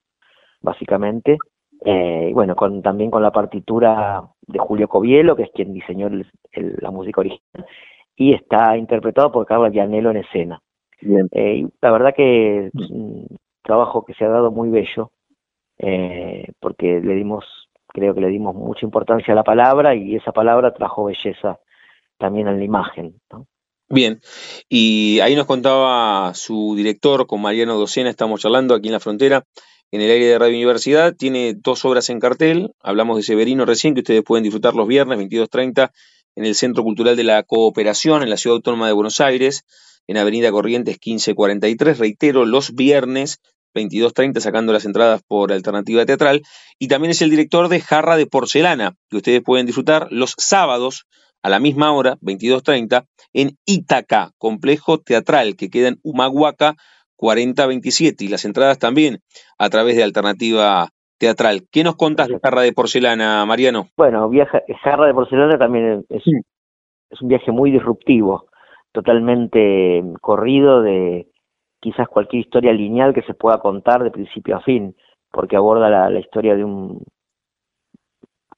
básicamente. Eh, y bueno, con, también con la partitura de Julio Covielo, que es quien diseñó el- el- la música original, y está interpretado por Carla Vianello en escena. Bien. Eh, y la verdad que es un trabajo que se ha dado muy bello, eh, porque le dimos, creo que le dimos mucha importancia a la palabra y esa palabra trajo belleza también en la imagen. ¿no? Bien, y ahí nos contaba su director con Mariano Docena, estamos charlando aquí en la frontera, en el aire de Radio Universidad, tiene dos obras en cartel, hablamos de Severino recién, que ustedes pueden disfrutar los viernes 22.30 en el Centro Cultural de la Cooperación, en la Ciudad Autónoma de Buenos Aires, en Avenida Corrientes 1543, reitero, los viernes 22.30 sacando las entradas por alternativa teatral, y también es el director de Jarra de Porcelana, que ustedes pueden disfrutar los sábados a la misma hora, 22.30, en Ítaca, complejo teatral que queda en Humahuaca 4027 y las entradas también a través de alternativa teatral. ¿Qué nos contás de Jarra de Porcelana, Mariano? Bueno, viaja, Jarra de Porcelana también es, Sí. es un viaje muy disruptivo, totalmente corrido de quizás cualquier historia lineal que se pueda contar de principio a fin, porque aborda la, la historia de un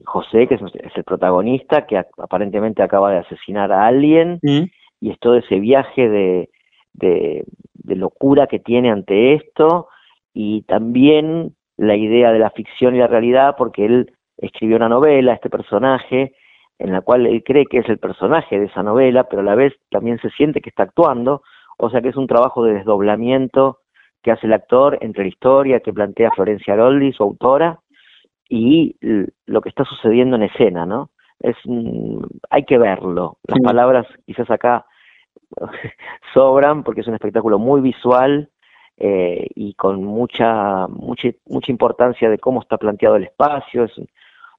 José, que es, el protagonista, que aparentemente acaba de asesinar a alguien, y es todo ese viaje de, de, de locura que tiene ante esto, y también la idea de la ficción y la realidad, porque él escribió una novela, este personaje, en la cual él cree que es el personaje de esa novela, pero a la vez también se siente que está actuando, o sea que es un trabajo de desdoblamiento que hace el actor entre la historia que plantea Florencia Aroldi, su autora, y lo que está sucediendo en escena, ¿no? Es hay que verlo. Las Sí. palabras quizás acá sobran porque es un espectáculo muy visual eh, y con mucha, mucha, mucha importancia de cómo está planteado el espacio, es una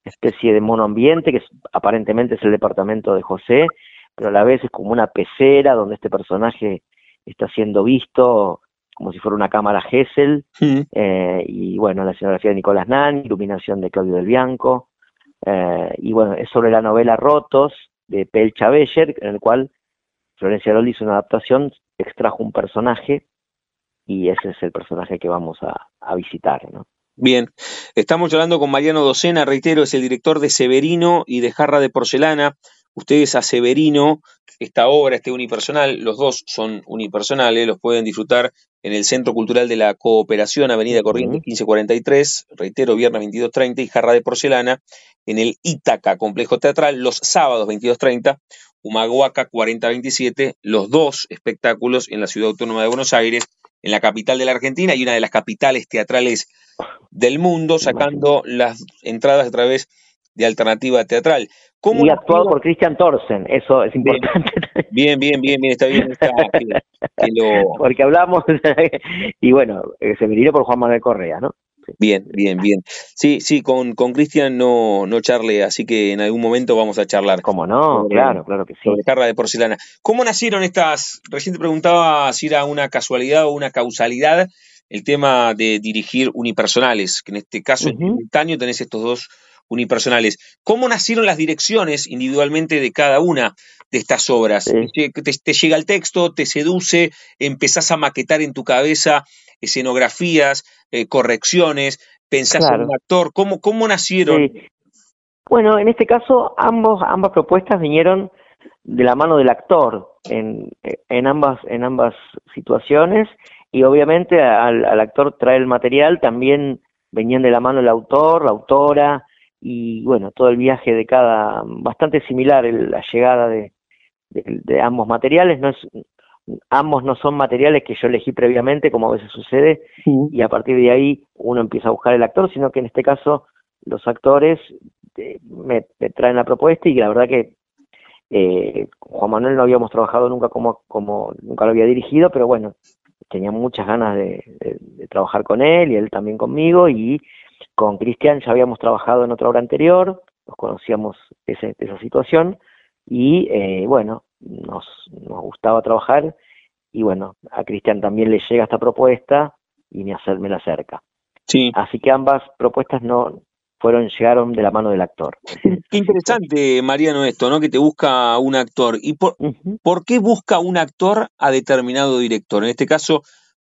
especie de monoambiente que es- aparentemente es el departamento de José, pero a la vez es como una pecera donde este personaje está siendo visto como si fuera una cámara Gesell, Mm. eh, y bueno, la escenografía de Nicolás Nani, iluminación de Claudio del Bianco, eh, y bueno, es sobre la novela Rotos de Pel Chabeller, en el cual Florencia Lolli hizo una adaptación, extrajo un personaje, y ese es el personaje que vamos a, a visitar, ¿no? Bien, estamos hablando con Mariano Docena, reitero, es el director de Severino y de Jarra de Porcelana. Ustedes a Severino, esta obra, este unipersonal, los dos son unipersonales, los pueden disfrutar en el Centro Cultural de la Cooperación, Avenida Corrientes Ujú. 1543, reitero, viernes 22.30, y Jarra de Porcelana en el Ítaca Complejo Teatral, los sábados 22.30, Humahuaca 4027, los dos espectáculos en la Ciudad Autónoma de Buenos Aires, en la capital de la Argentina y una de las capitales teatrales del mundo, sacando las entradas a través de alternativa teatral. ¿Cómo Y actuado por Christian Thorsen, eso es importante, Bien, bien, bien, bien, está bien está, que, que lo... porque hablamos, y bueno, eh, se me por Juan Manuel Correa, ¿no? Bien, bien, bien. Sí, sí, con, con Cristian no, no charlé, así que en algún momento vamos a charlar. ¿Cómo no? Sobre- Claro, claro que sí. sobre jarra de porcelana. ¿Cómo nacieron estas? Recién te preguntaba si era una casualidad o una causalidad el tema de dirigir unipersonales, que en este caso en Ujú. simultáneo tenés estos dos unipersonales. ¿Cómo nacieron las direcciones individualmente de cada una de estas obras? Sí. Te, llega el texto, te seduce, empezás a maquetar en tu cabeza escenografías, eh, correcciones, pensás en Claro. un actor. ¿Cómo, cómo nacieron? Sí. Bueno, en este caso ambos, ambas propuestas vinieron de la mano del actor en, en ambas en ambas situaciones y obviamente al, al actor traer el material también venían de la mano el autor, la autora y bueno todo el viaje de cada bastante similar el- la llegada de, de, de ambos materiales. No es ambos no son materiales que yo elegí previamente como a veces sucede y a partir de ahí uno empieza a buscar el actor, sino que en este caso los actores eh, me, me traen la propuesta y la verdad que eh, Juan Manuel no habíamos trabajado nunca como, como nunca lo había dirigido, pero bueno, tenía muchas ganas de, de- de trabajar con él y él también conmigo y con Cristian ya habíamos trabajado en otra obra anterior, nos conocíamos ese- esa situación y eh, bueno, nos, nos gustaba trabajar y bueno, a Cristian también le llega esta propuesta y me, acer- me la acerca. Sí. Así que ambas propuestas no fueron llegaron de la mano del actor. Qué interesante, Mariano, esto, ¿no? Que te busca un actor. ¿Y por, por qué busca un actor a determinado director? En este caso,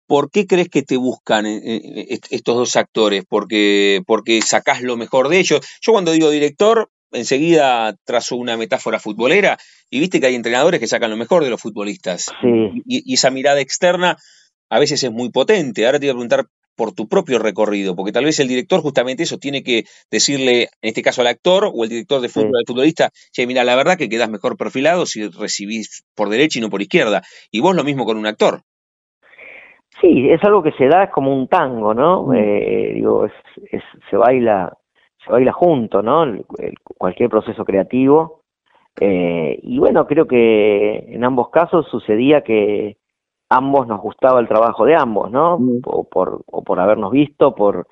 ¿por qué crees que te buscan eh, eh, est- estos dos actores? ¿Porque, porque sacás lo mejor de ellos? Yo cuando digo director, enseguida trazo una metáfora futbolera y viste que hay entrenadores que sacan lo mejor de los futbolistas. Sí. Y, y esa mirada externa a veces es muy potente. Ahora te voy a preguntar por tu propio recorrido, porque tal vez el director justamente eso tiene que decirle, en este caso al actor o el director de fútbol Sí. al futbolista, che, mira, la verdad que quedás mejor perfilado si recibís por derecha y no por izquierda. Y vos lo mismo con un actor. Sí, es algo que se da, es como un tango, ¿no? Mm. Eh, digo, es, es, se baila, se baila junto, ¿no? El- el- cualquier proceso creativo. Eh, y bueno, creo que en ambos casos sucedía que ambos nos gustaba el trabajo de ambos, ¿no? Mm. O por, o por habernos visto, por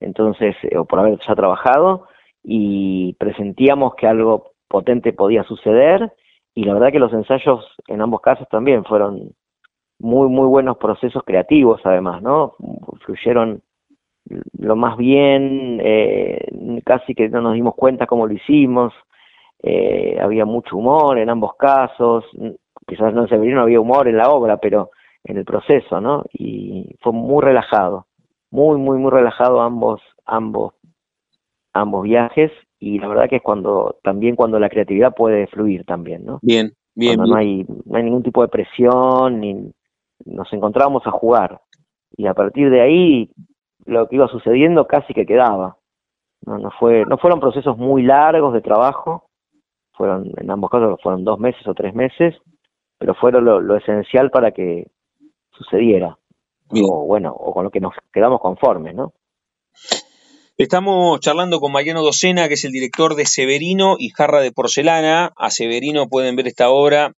entonces, eh, o por haber ya trabajado, y presentíamos que algo potente podía suceder, y la verdad que los ensayos en ambos casos también fueron muy, muy buenos procesos creativos además, ¿no? Fluyeron lo más bien, eh, casi que no nos dimos cuenta cómo lo hicimos, eh, había mucho humor en ambos casos, quizás no en Severino había humor en la obra, pero en el proceso, ¿no? Y fue muy relajado, muy, muy, muy relajado ambos, ambos, ambos viajes, y la verdad que es cuando, también cuando la creatividad puede fluir también, ¿no? Bien, bien, cuando no bien. hay, no hay ningún tipo de presión, ni nos encontrábamos a jugar. Y a partir de ahí, lo que iba sucediendo casi que quedaba. No, no, fue, no fueron procesos muy largos de trabajo, fueron, en ambos casos fueron dos meses o tres meses, pero fueron lo, lo esencial para que sucediera. Bien. O bueno, o con lo que nos quedamos conformes, ¿no? Estamos charlando con Mariano Docena, que es el director de Severino y Jarra de Porcelana. A Severino pueden ver esta obra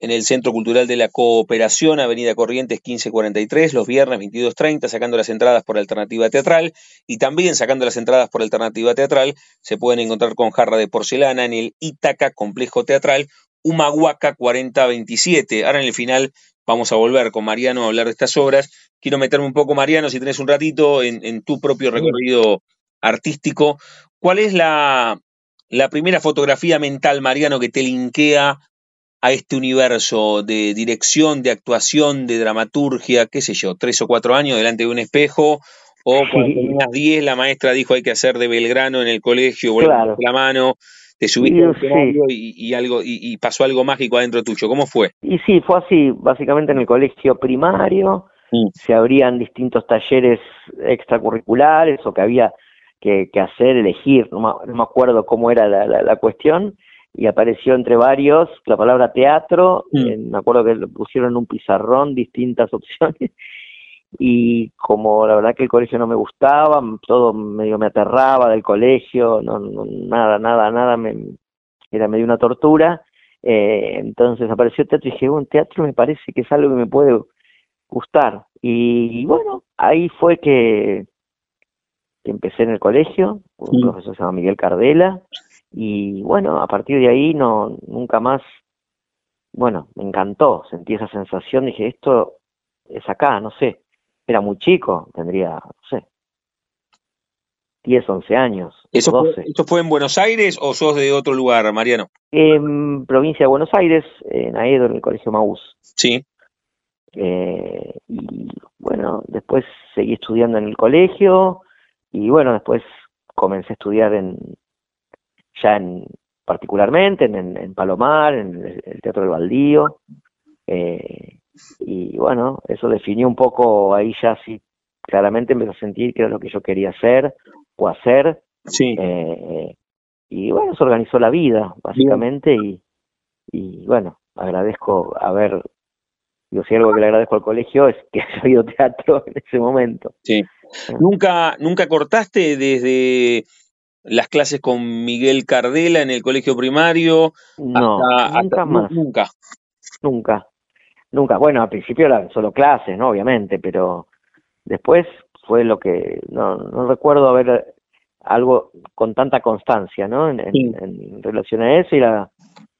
en el Centro Cultural de la Cooperación, Avenida Corrientes 1543, los viernes 22.30, sacando las entradas por Alternativa Teatral. Y también sacando las entradas por Alternativa Teatral, se pueden encontrar con Jarra de Porcelana en el Ítaca Complejo Teatral, Humahuaca 4027. Ahora en el final vamos a volver con Mariano a hablar de estas obras. Quiero meterme un poco, Mariano, si tenés un ratito, en, en tu propio recorrido artístico. ¿Cuál es la, la primera fotografía mental, Mariano, que te linkea a este universo de dirección, de actuación, de dramaturgia, qué sé yo, tres o cuatro años delante de un espejo, o cuando tenías diez, la maestra dijo hay que hacer de Belgrano en el colegio, Claro. la mano, te subiste Y, al sí. escenario y, y algo, y, y pasó algo mágico adentro tuyo. ¿Cómo fue? Y sí, fue así, básicamente en el colegio primario, Mm. se abrían distintos talleres extracurriculares o que había que, que hacer, elegir, no, no me acuerdo cómo era la, la- la cuestión, y apareció entre varios la palabra teatro, Mm. eh, me acuerdo que lo pusieron en un pizarrón distintas opciones, y como la verdad que el colegio no me gustaba, todo medio me aterraba del colegio, no, no- nada, nada, nada, me, era medio una tortura, eh, entonces apareció teatro y dije, bueno, teatro me parece que es algo que me puede gustar. Y, bueno, ahí fue que, que empecé en el colegio, con un Mm. profesor se llama Miguel Cardela, y bueno, a partir de ahí no, nunca más, bueno, me encantó, sentí esa sensación, dije, esto es acá, no sé, era muy chico, tendría, no sé, 10, 11 años, ¿Eso fue, 12. ¿Eso fue en Buenos Aires o sos de otro lugar, Mariano? En provincia de Buenos Aires, en Aedo, en el Colegio Maús. Sí. Eh, y bueno, después seguí estudiando en el colegio y bueno, después comencé a estudiar en ya en particularmente en, en- en Palomar, en el, el Teatro del Baldío. eh, y bueno, eso definió un poco ahí ya sí, claramente empecé a sentir que era lo que yo quería hacer o hacer. Sí. eh, y bueno, se organizó la vida, básicamente, y, y bueno, agradezco haber, digo, si algo que le agradezco al colegio es que haya habido teatro en ese momento. Sí. ¿Nunca, ¿Nunca cortaste desde las clases con Miguel Cardela en el colegio primario No, hasta, nunca hasta- más, Nunca. nunca, nunca. Bueno, al principio eran solo clases, ¿no? Obviamente, pero después fue lo que, no, no recuerdo haber algo con tanta constancia, ¿no? En, en- Sí. en relación a eso y la,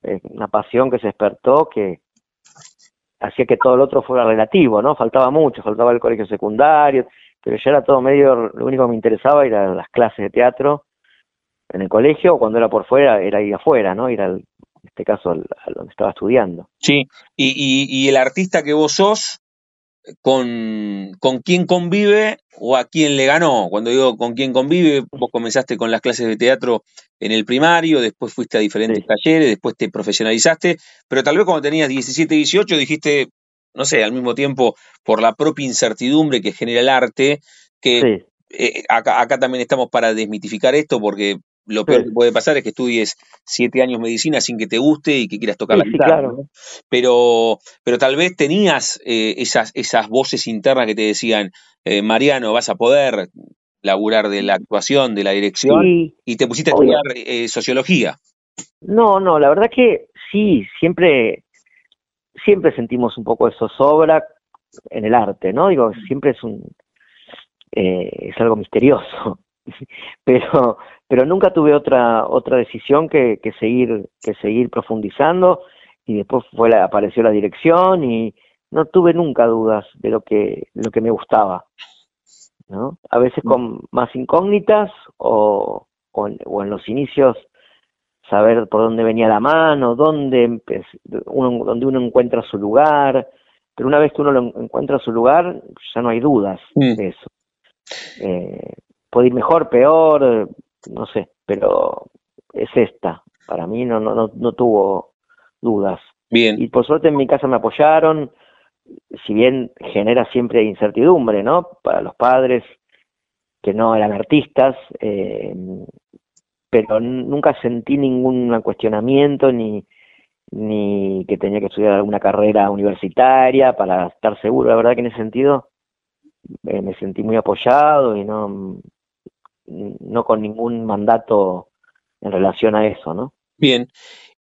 eh, una pasión que se despertó que hacía que todo el otro fuera relativo, ¿no? Faltaba mucho, faltaba el colegio secundario, pero ya era todo medio, lo único que me interesaba eran las clases de teatro en el colegio, o cuando era por fuera, era ir afuera, ¿no? Ir al, en este caso, al, a donde estaba estudiando. Sí. Y, y, y el artista que vos sos, con, ¿con quién convive o a quién le ganó? Cuando digo con quién convive, vos comenzaste con las clases de teatro en el primario, después fuiste a diferentes Sí. talleres, después te profesionalizaste, pero tal vez cuando tenías 17, 18 dijiste, no sé, al mismo tiempo, por la propia incertidumbre que genera el arte, que Sí, eh, acá, acá también estamos para desmitificar esto porque lo peor Sí. que puede pasar es que estudies siete años medicina sin que te guste y que quieras tocar Sí, la guitarra, claro. ¿no? Pero, pero tal vez tenías eh, esas, esas voces internas que te decían, eh, Mariano, vas a poder laburar de la actuación, de la dirección, sí, y te pusiste a estudiar eh, sociología. No, no, la verdad que sí, siempre, siempre sentimos un poco de zozobra en el arte, ¿no? Digo, siempre es un, es algo misterioso, pero, pero nunca tuve otra, otra decisión que, que seguir, que seguir profundizando y después fue la, apareció la dirección y no tuve nunca dudas de lo que, lo que me gustaba, ¿no? A veces con más incógnitas o, o en- o en los inicios saber por dónde venía la mano, dónde uno, donde uno encuentra su lugar, pero una vez que uno lo en- encuentra su lugar, ya no hay dudas Mm. de eso. Eh, puede ir mejor, peor, no sé, pero es esta. Para mí no, no, no, no tuvo dudas. Bien, Y por suerte en mi casa me apoyaron, si bien genera siempre incertidumbre, ¿no? Para los padres que no eran artistas, eh, pero nunca sentí ningún cuestionamiento ni, ni que tenía que estudiar alguna carrera universitaria para estar seguro. La verdad que en ese sentido eh, me sentí muy apoyado y no, no con ningún mandato en relación a eso, ¿no? bien.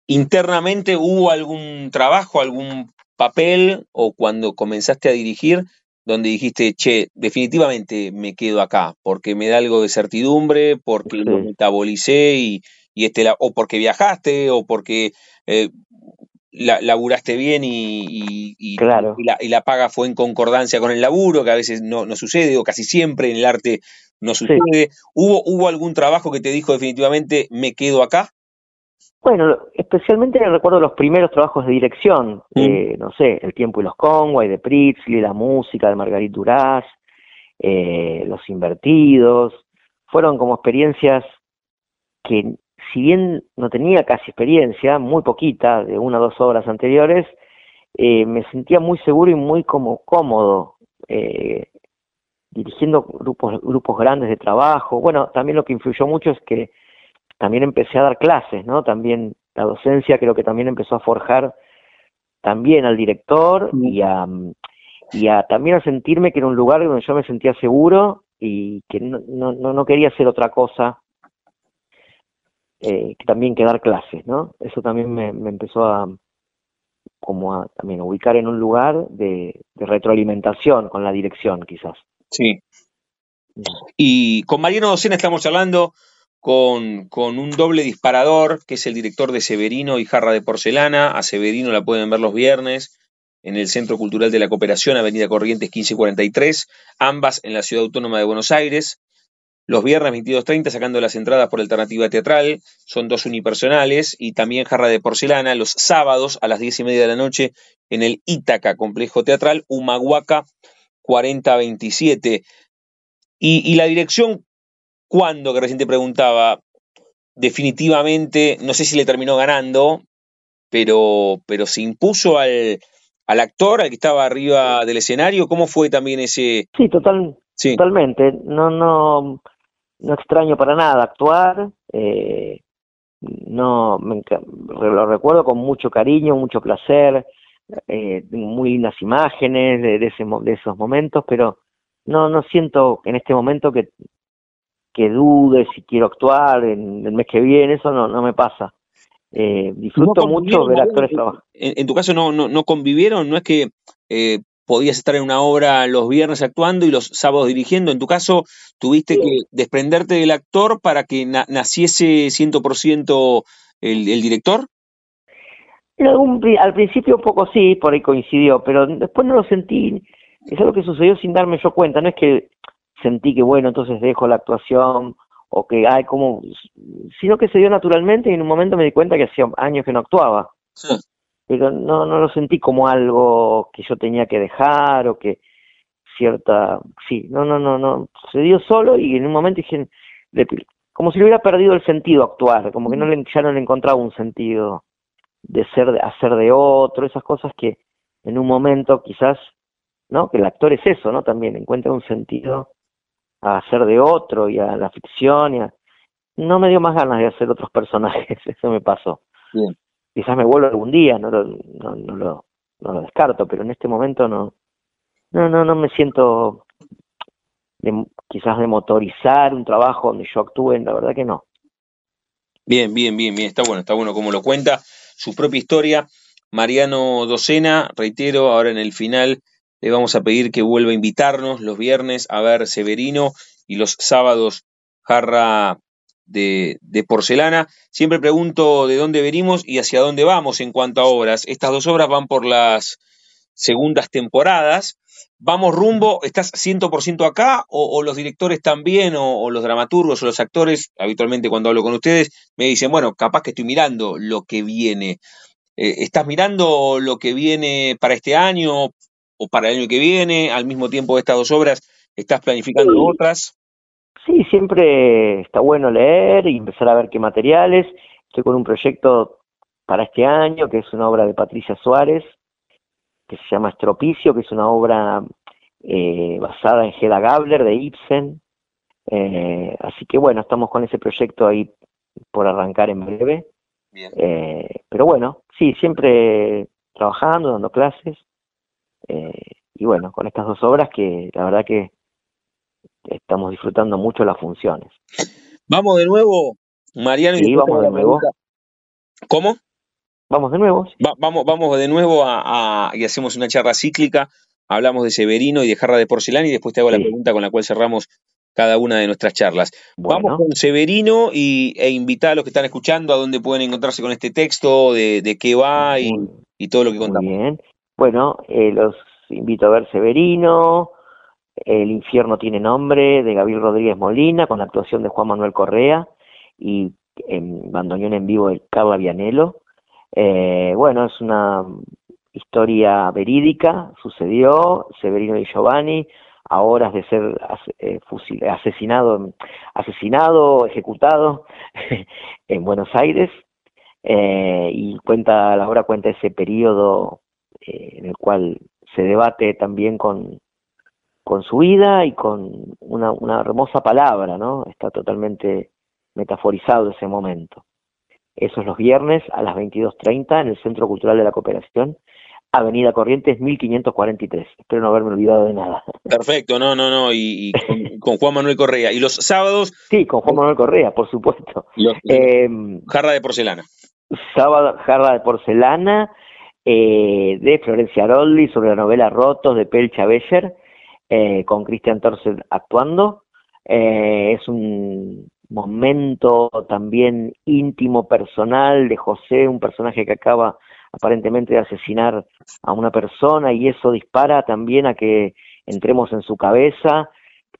internamente hubo algún trabajo, algún papel o cuando comenzaste a dirigir donde dijiste, che, definitivamente me quedo acá, porque me da algo de certidumbre, porque lo metabolicé y, y este, la- o porque viajaste, o porque eh, la, laburaste bien y, y- y- Claro. y la, y la paga fue en concordancia con el laburo, que a veces no, no sucede, o casi siempre en el arte no Sí. sucede. ¿Hubo, ¿Hubo algún trabajo que te dijo definitivamente me quedo acá? Bueno, especialmente recuerdo los primeros trabajos de dirección, Mm. eh, no sé, El tiempo y los Conway, de Pritzley, la música de Margarit Duras, eh, Los Invertidos, fueron como experiencias que si bien no tenía casi experiencia, muy poquita, de una o dos obras anteriores, eh, me sentía muy seguro y muy como cómodo, eh, dirigiendo grupos, grupos grandes de trabajo. Bueno, también lo que influyó mucho es que también empecé a dar clases, ¿no? También la docencia creo que también empezó a forjar también al director y a, y a también a sentirme que era un lugar donde yo me sentía seguro y que no, no, no quería hacer otra cosa eh, que también que dar clases, ¿no? Eso también me, me empezó a como a también a ubicar en un lugar de, de retroalimentación con la dirección, quizás. Sí. Y con Mariano Docena estamos hablando con, con un doble disparador, que es el director de Severino y Jarra de Porcelana. A Severino la pueden ver los viernes en el Centro Cultural de la Cooperación, Avenida Corrientes 1543, ambas en la Ciudad Autónoma de Buenos Aires. Los viernes 22.30 sacando las entradas por Alternativa Teatral, son dos unipersonales, y también Jarra de Porcelana los sábados a las 10 y media de la noche en el Ítaca Complejo Teatral, Humahuaca 4027. Y, y la dirección, ¿cuándo? Que recién te preguntaba, definitivamente, no sé si le terminó ganando, pero, pero se impuso al, al actor, al que estaba arriba del escenario. ¿Cómo fue también ese? Sí, total, Sí, Totalmente, no, no, no extraño para nada actuar, eh, no, me lo recuerdo con mucho cariño, mucho placer, eh, muy lindas imágenes de, de, ese, mo- de esos momentos, pero no, no siento en este momento que, que dude si quiero actuar en el mes que viene, eso no, no me pasa. Eh, disfruto mucho ver actores trabajar. en, en tu caso no, no, no convivieron, no es que eh, podías estar en una obra los viernes actuando y los sábados dirigiendo. En tu caso, tuviste que desprenderte del actor para que na- naciese 100% el, el director. En algún pri- al principio un poco sí, por ahí coincidió, pero después no lo sentí, es algo que sucedió sin darme yo cuenta, no es que sentí que bueno, entonces dejo la actuación o que ay como sino que se dio naturalmente y en un momento me di cuenta que hacía años que no actuaba, pero no no lo sentí como algo que yo tenía que dejar o que cierta sí, no no no no, se dio solo y en un momento dije como si le hubiera perdido el sentido actuar, como que no le, ya no le encontraba un sentido de ser, de hacer de otro, esas cosas que en un momento quizás, ¿no? Que el actor es eso, ¿no? También encuentra un sentido a hacer de otro y a la ficción y a... No me dio más ganas de hacer otros personajes, eso me pasó. Bien. Quizás me vuelvo algún día, no lo, no, no lo, no lo descarto, pero en este momento no, no, no, no me siento de, quizás de motorizar un trabajo donde yo actúe, la verdad que no. Bien, bien, bien, bien, está bueno, está bueno como lo cuenta, su propia historia. Mariano Docena, reitero, ahora en el final le vamos a pedir que vuelva a invitarnos los viernes a ver Severino y los sábados Jarra de, de Porcelana. Siempre pregunto de dónde venimos y hacia dónde vamos en cuanto a obras. Estas dos obras van por las segundas temporadas. ¿Vamos rumbo? ¿Estás 100% acá? O, o los directores también? O, o los dramaturgos o los actores? Habitualmente cuando hablo con ustedes me dicen, bueno, capaz que estoy mirando lo que viene. Eh, ¿Estás mirando lo que viene para este año o para el año que viene? Al mismo tiempo de estas dos obras, ¿estás planificando Sí. otras? Sí, siempre está bueno leer y empezar a ver qué materiales. Estoy con un proyecto para este año, que es una obra de Patricia Suárez, que se llama Estropicio, que es una obra eh, basada en Hedda Gabler de Ibsen. Eh, así que bueno, estamos con ese proyecto ahí por arrancar en breve. Bien. Eh, pero bueno, sí, siempre trabajando, dando clases. Y bueno, con estas dos obras que la verdad que estamos disfrutando mucho las funciones. Vamos de nuevo, Mariano. y Sí, vamos de nuevo. pregunta. ¿Cómo? Vamos de nuevo. Va- vamos, vamos de nuevo a, a- y hacemos una charla cíclica. Hablamos de Severino y de Jarra de Porcelana y después te hago la pregunta con la cual cerramos cada una de nuestras charlas. Vamos con Severino y, e invitar a los que están escuchando a dónde pueden encontrarse con este texto, de, de qué va y, muy, y todo lo que muy contamos. bien. Bueno, eh, los invito a ver Severino, El infierno tiene nombre, de Gabriel Rodríguez Molina, con la actuación de Juan Manuel Correa y en bandoneón en vivo de Carla Vianello. Eh, bueno, es una historia verídica, sucedió, Severino y Giovanni, a horas de ser eh, asesinado, asesinado, ejecutado en Buenos Aires, eh, y cuenta, la obra cuenta ese periodo eh, en el cual se debate también con, con su vida y con una, una hermosa palabra, ¿no? Está totalmente metaforizado ese momento. Eso es los viernes a las 22.30 en el Centro Cultural de la Cooperación, Avenida Corrientes 1543. Espero no haberme olvidado de nada. Perfecto, no, no, no, y, y con, con Juan Manuel Correa. Y los sábados, Sí, con Juan Manuel Correa, por supuesto. los, Eh, Jarra de Porcelana. Sábado, Jarra de Porcelana, eh, de Florencia Aroldi, sobre la novela Rotos de Pelcha Becher, eh, con Christian Torsen actuando. Eh, es un momento también íntimo, personal de José, un personaje que acaba aparentemente de asesinar a una persona y eso dispara también a que entremos en su cabeza,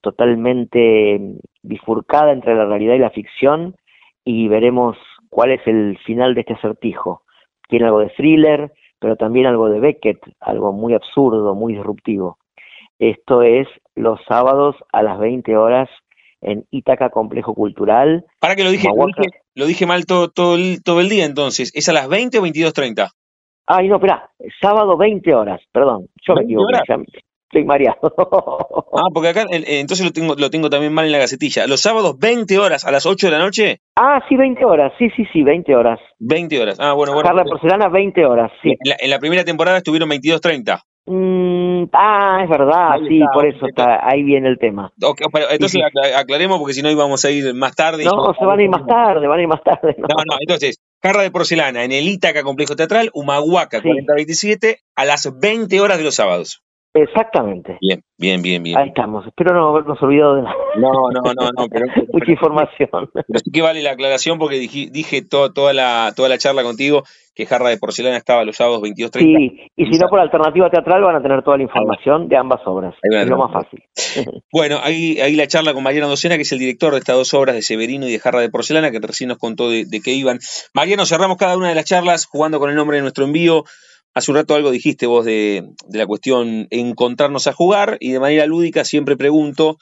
totalmente bifurcada entre la realidad y la ficción, y veremos cuál es el final de este acertijo. Tiene algo de thriller, pero también algo de Beckett, algo muy absurdo, muy disruptivo. Esto es los sábados a las 20 horas en Ítaca Complejo Cultural. Para que lo dije, lo dije, lo dije mal todo, todo, el, todo el día entonces. ¿Es a las 20 o 22.30? Ay, no, espera, sábado 20 horas, perdón, yo me 20 equivoqué, ya estoy mareado. Ah, porque acá eh, entonces lo tengo, lo tengo también mal en la gacetilla. Los sábados 20 horas a las 8 de la noche, ah, sí, 20 horas, sí, sí, sí, 20 horas. 20 horas. Ah, bueno, bueno. Carla Porcelana, 20 horas, sí. En la, en la primera temporada estuvieron 22.30. Mm, ah, es verdad, Ahí sí, está, por eso está. está, ahí viene el tema. Pero entonces Sí, sí. acla- aclaremos porque si no íbamos a ir más tarde. No, se van a ir más tarde, van a ir más tarde. No, No, no, entonces, Jarra de Porcelana en el Ítaca Complejo Teatral, Humahuaca Sí. 4027 a las 20 horas de los sábados. Exactamente. Bien, bien, bien, bien. Ahí estamos. Espero no habernos olvidado de nada. No, no, no, no, pero, pero- Mucha información. pero sí que vale la aclaración porque dije, dije to- toda, la, toda la charla contigo que Jarra de Porcelana estaba los sábados 22.30. Sí, y si no por alternativa teatral van a tener toda la información de ambas obras. Es lo más fácil. Bueno, ahí, ahí la charla con Mariano Docena, que es el director de estas dos obras de Severino y de Jarra de Porcelana, que recién nos contó de, de qué iban. Mariano, cerramos cada una de las charlas jugando con el nombre de nuestro envío. Hace un rato algo dijiste vos de, de la cuestión encontrarnos a jugar y de manera lúdica siempre pregunto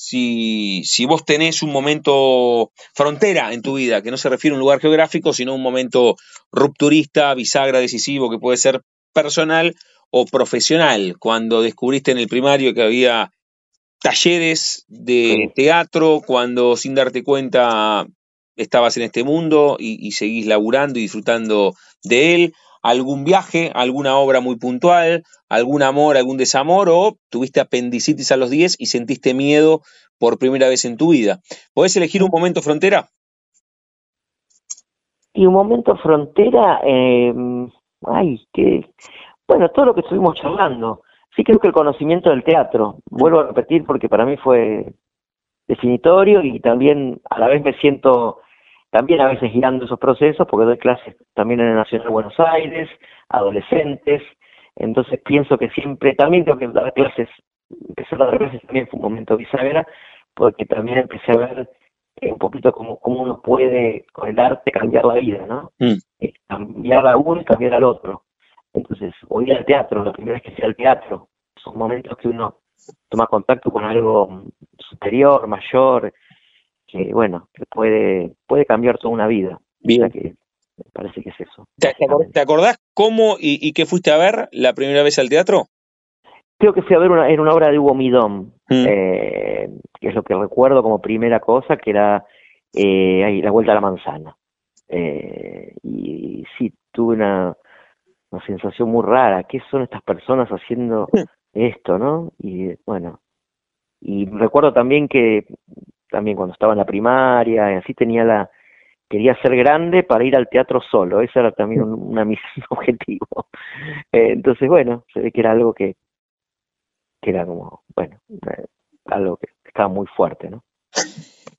si, si vos tenés un momento frontera en tu vida, que no se refiere a un lugar geográfico, sino un momento rupturista, bisagra, decisivo, que puede ser personal o profesional, cuando descubriste en el primario que había talleres de teatro, cuando sin darte cuenta estabas en este mundo y, y seguís laburando y disfrutando de él, algún viaje, alguna obra muy puntual, algún amor, algún desamor, o tuviste apendicitis a los 10 y sentiste miedo por primera vez en tu vida. ¿Podés elegir un momento frontera? Y un momento frontera, eh, ay, que, bueno, todo lo que estuvimos charlando. Sí creo que el conocimiento del teatro, vuelvo a repetir porque para mí fue definitorio y también a la vez me siento también a veces guiando esos procesos porque doy clases también en el Nacional Buenos Aires, adolescentes, entonces pienso que siempre, también tengo que dar clases, empezar a dar clases también fue un momento bisagra, porque también empecé a ver eh, un poquito cómo, cómo uno puede con el arte cambiar la vida, ¿no? Mm. Eh, cambiar a uno y cambiar al otro. Entonces, hoy al teatro, la primera vez que sea al teatro, son momentos que uno toma contacto con algo superior, mayor, que bueno, que puede, puede cambiar toda una vida. Bien. O sea que me parece que es eso. ¿Te, te acor- te acordás cómo y, y qué fuiste a ver la primera vez al teatro? Creo que fui a ver una, era una obra de Hugo Midón, Mm. eh, que es lo que recuerdo como primera cosa, que era eh, La Vuelta a la Manzana. Eh, y sí, tuve una, una sensación muy rara. ¿Qué son estas personas haciendo esto, no? Y bueno, y recuerdo también que también cuando estaba en la primaria, y así tenía la, quería ser grande para ir al teatro solo, esa era también un, una misión objetivo. Eh, entonces, bueno, se ve que era algo que, que era como, bueno, eh, algo que estaba muy fuerte, ¿no?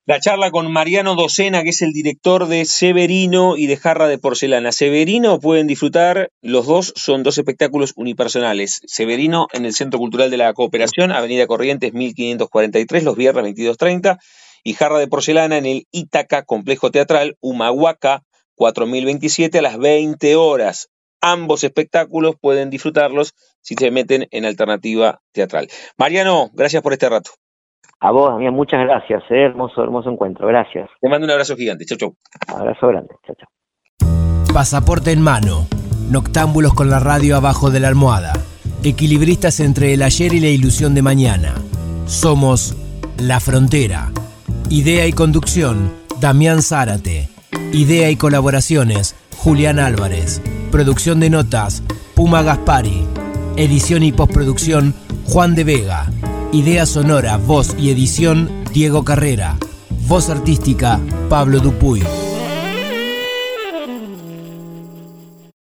La charla con Mariano Docena, que es el director de Severino y de Jarra de Porcelana. Severino pueden disfrutar, los dos son dos espectáculos unipersonales. Severino en el Centro Cultural de la Cooperación, Avenida Corrientes 1543, los viernes 22.30, y Jarra de Porcelana en el Ítaca Complejo Teatral, Humahuaca 4027 a las 20 horas. Ambos espectáculos pueden disfrutarlos si se meten en alternativa teatral. Mariano, gracias por este rato. A vos, amiga, muchas gracias, ¿eh? hermoso, hermoso encuentro, gracias. Te mando un abrazo gigante. Chau, chau. Abrazo grande, chao, chao. Pasaporte en mano. Noctámbulos con la radio abajo de la almohada. Equilibristas entre el ayer y la ilusión de mañana. Somos La Frontera. Idea y conducción, Damián Zárate. Idea y colaboraciones, Julián Álvarez. Producción de notas, Puma Gaspari. Edición y postproducción, Juan de Vega. Idea sonora, voz y edición, Diego Carrera. Voz artística, Pablo Dupuy.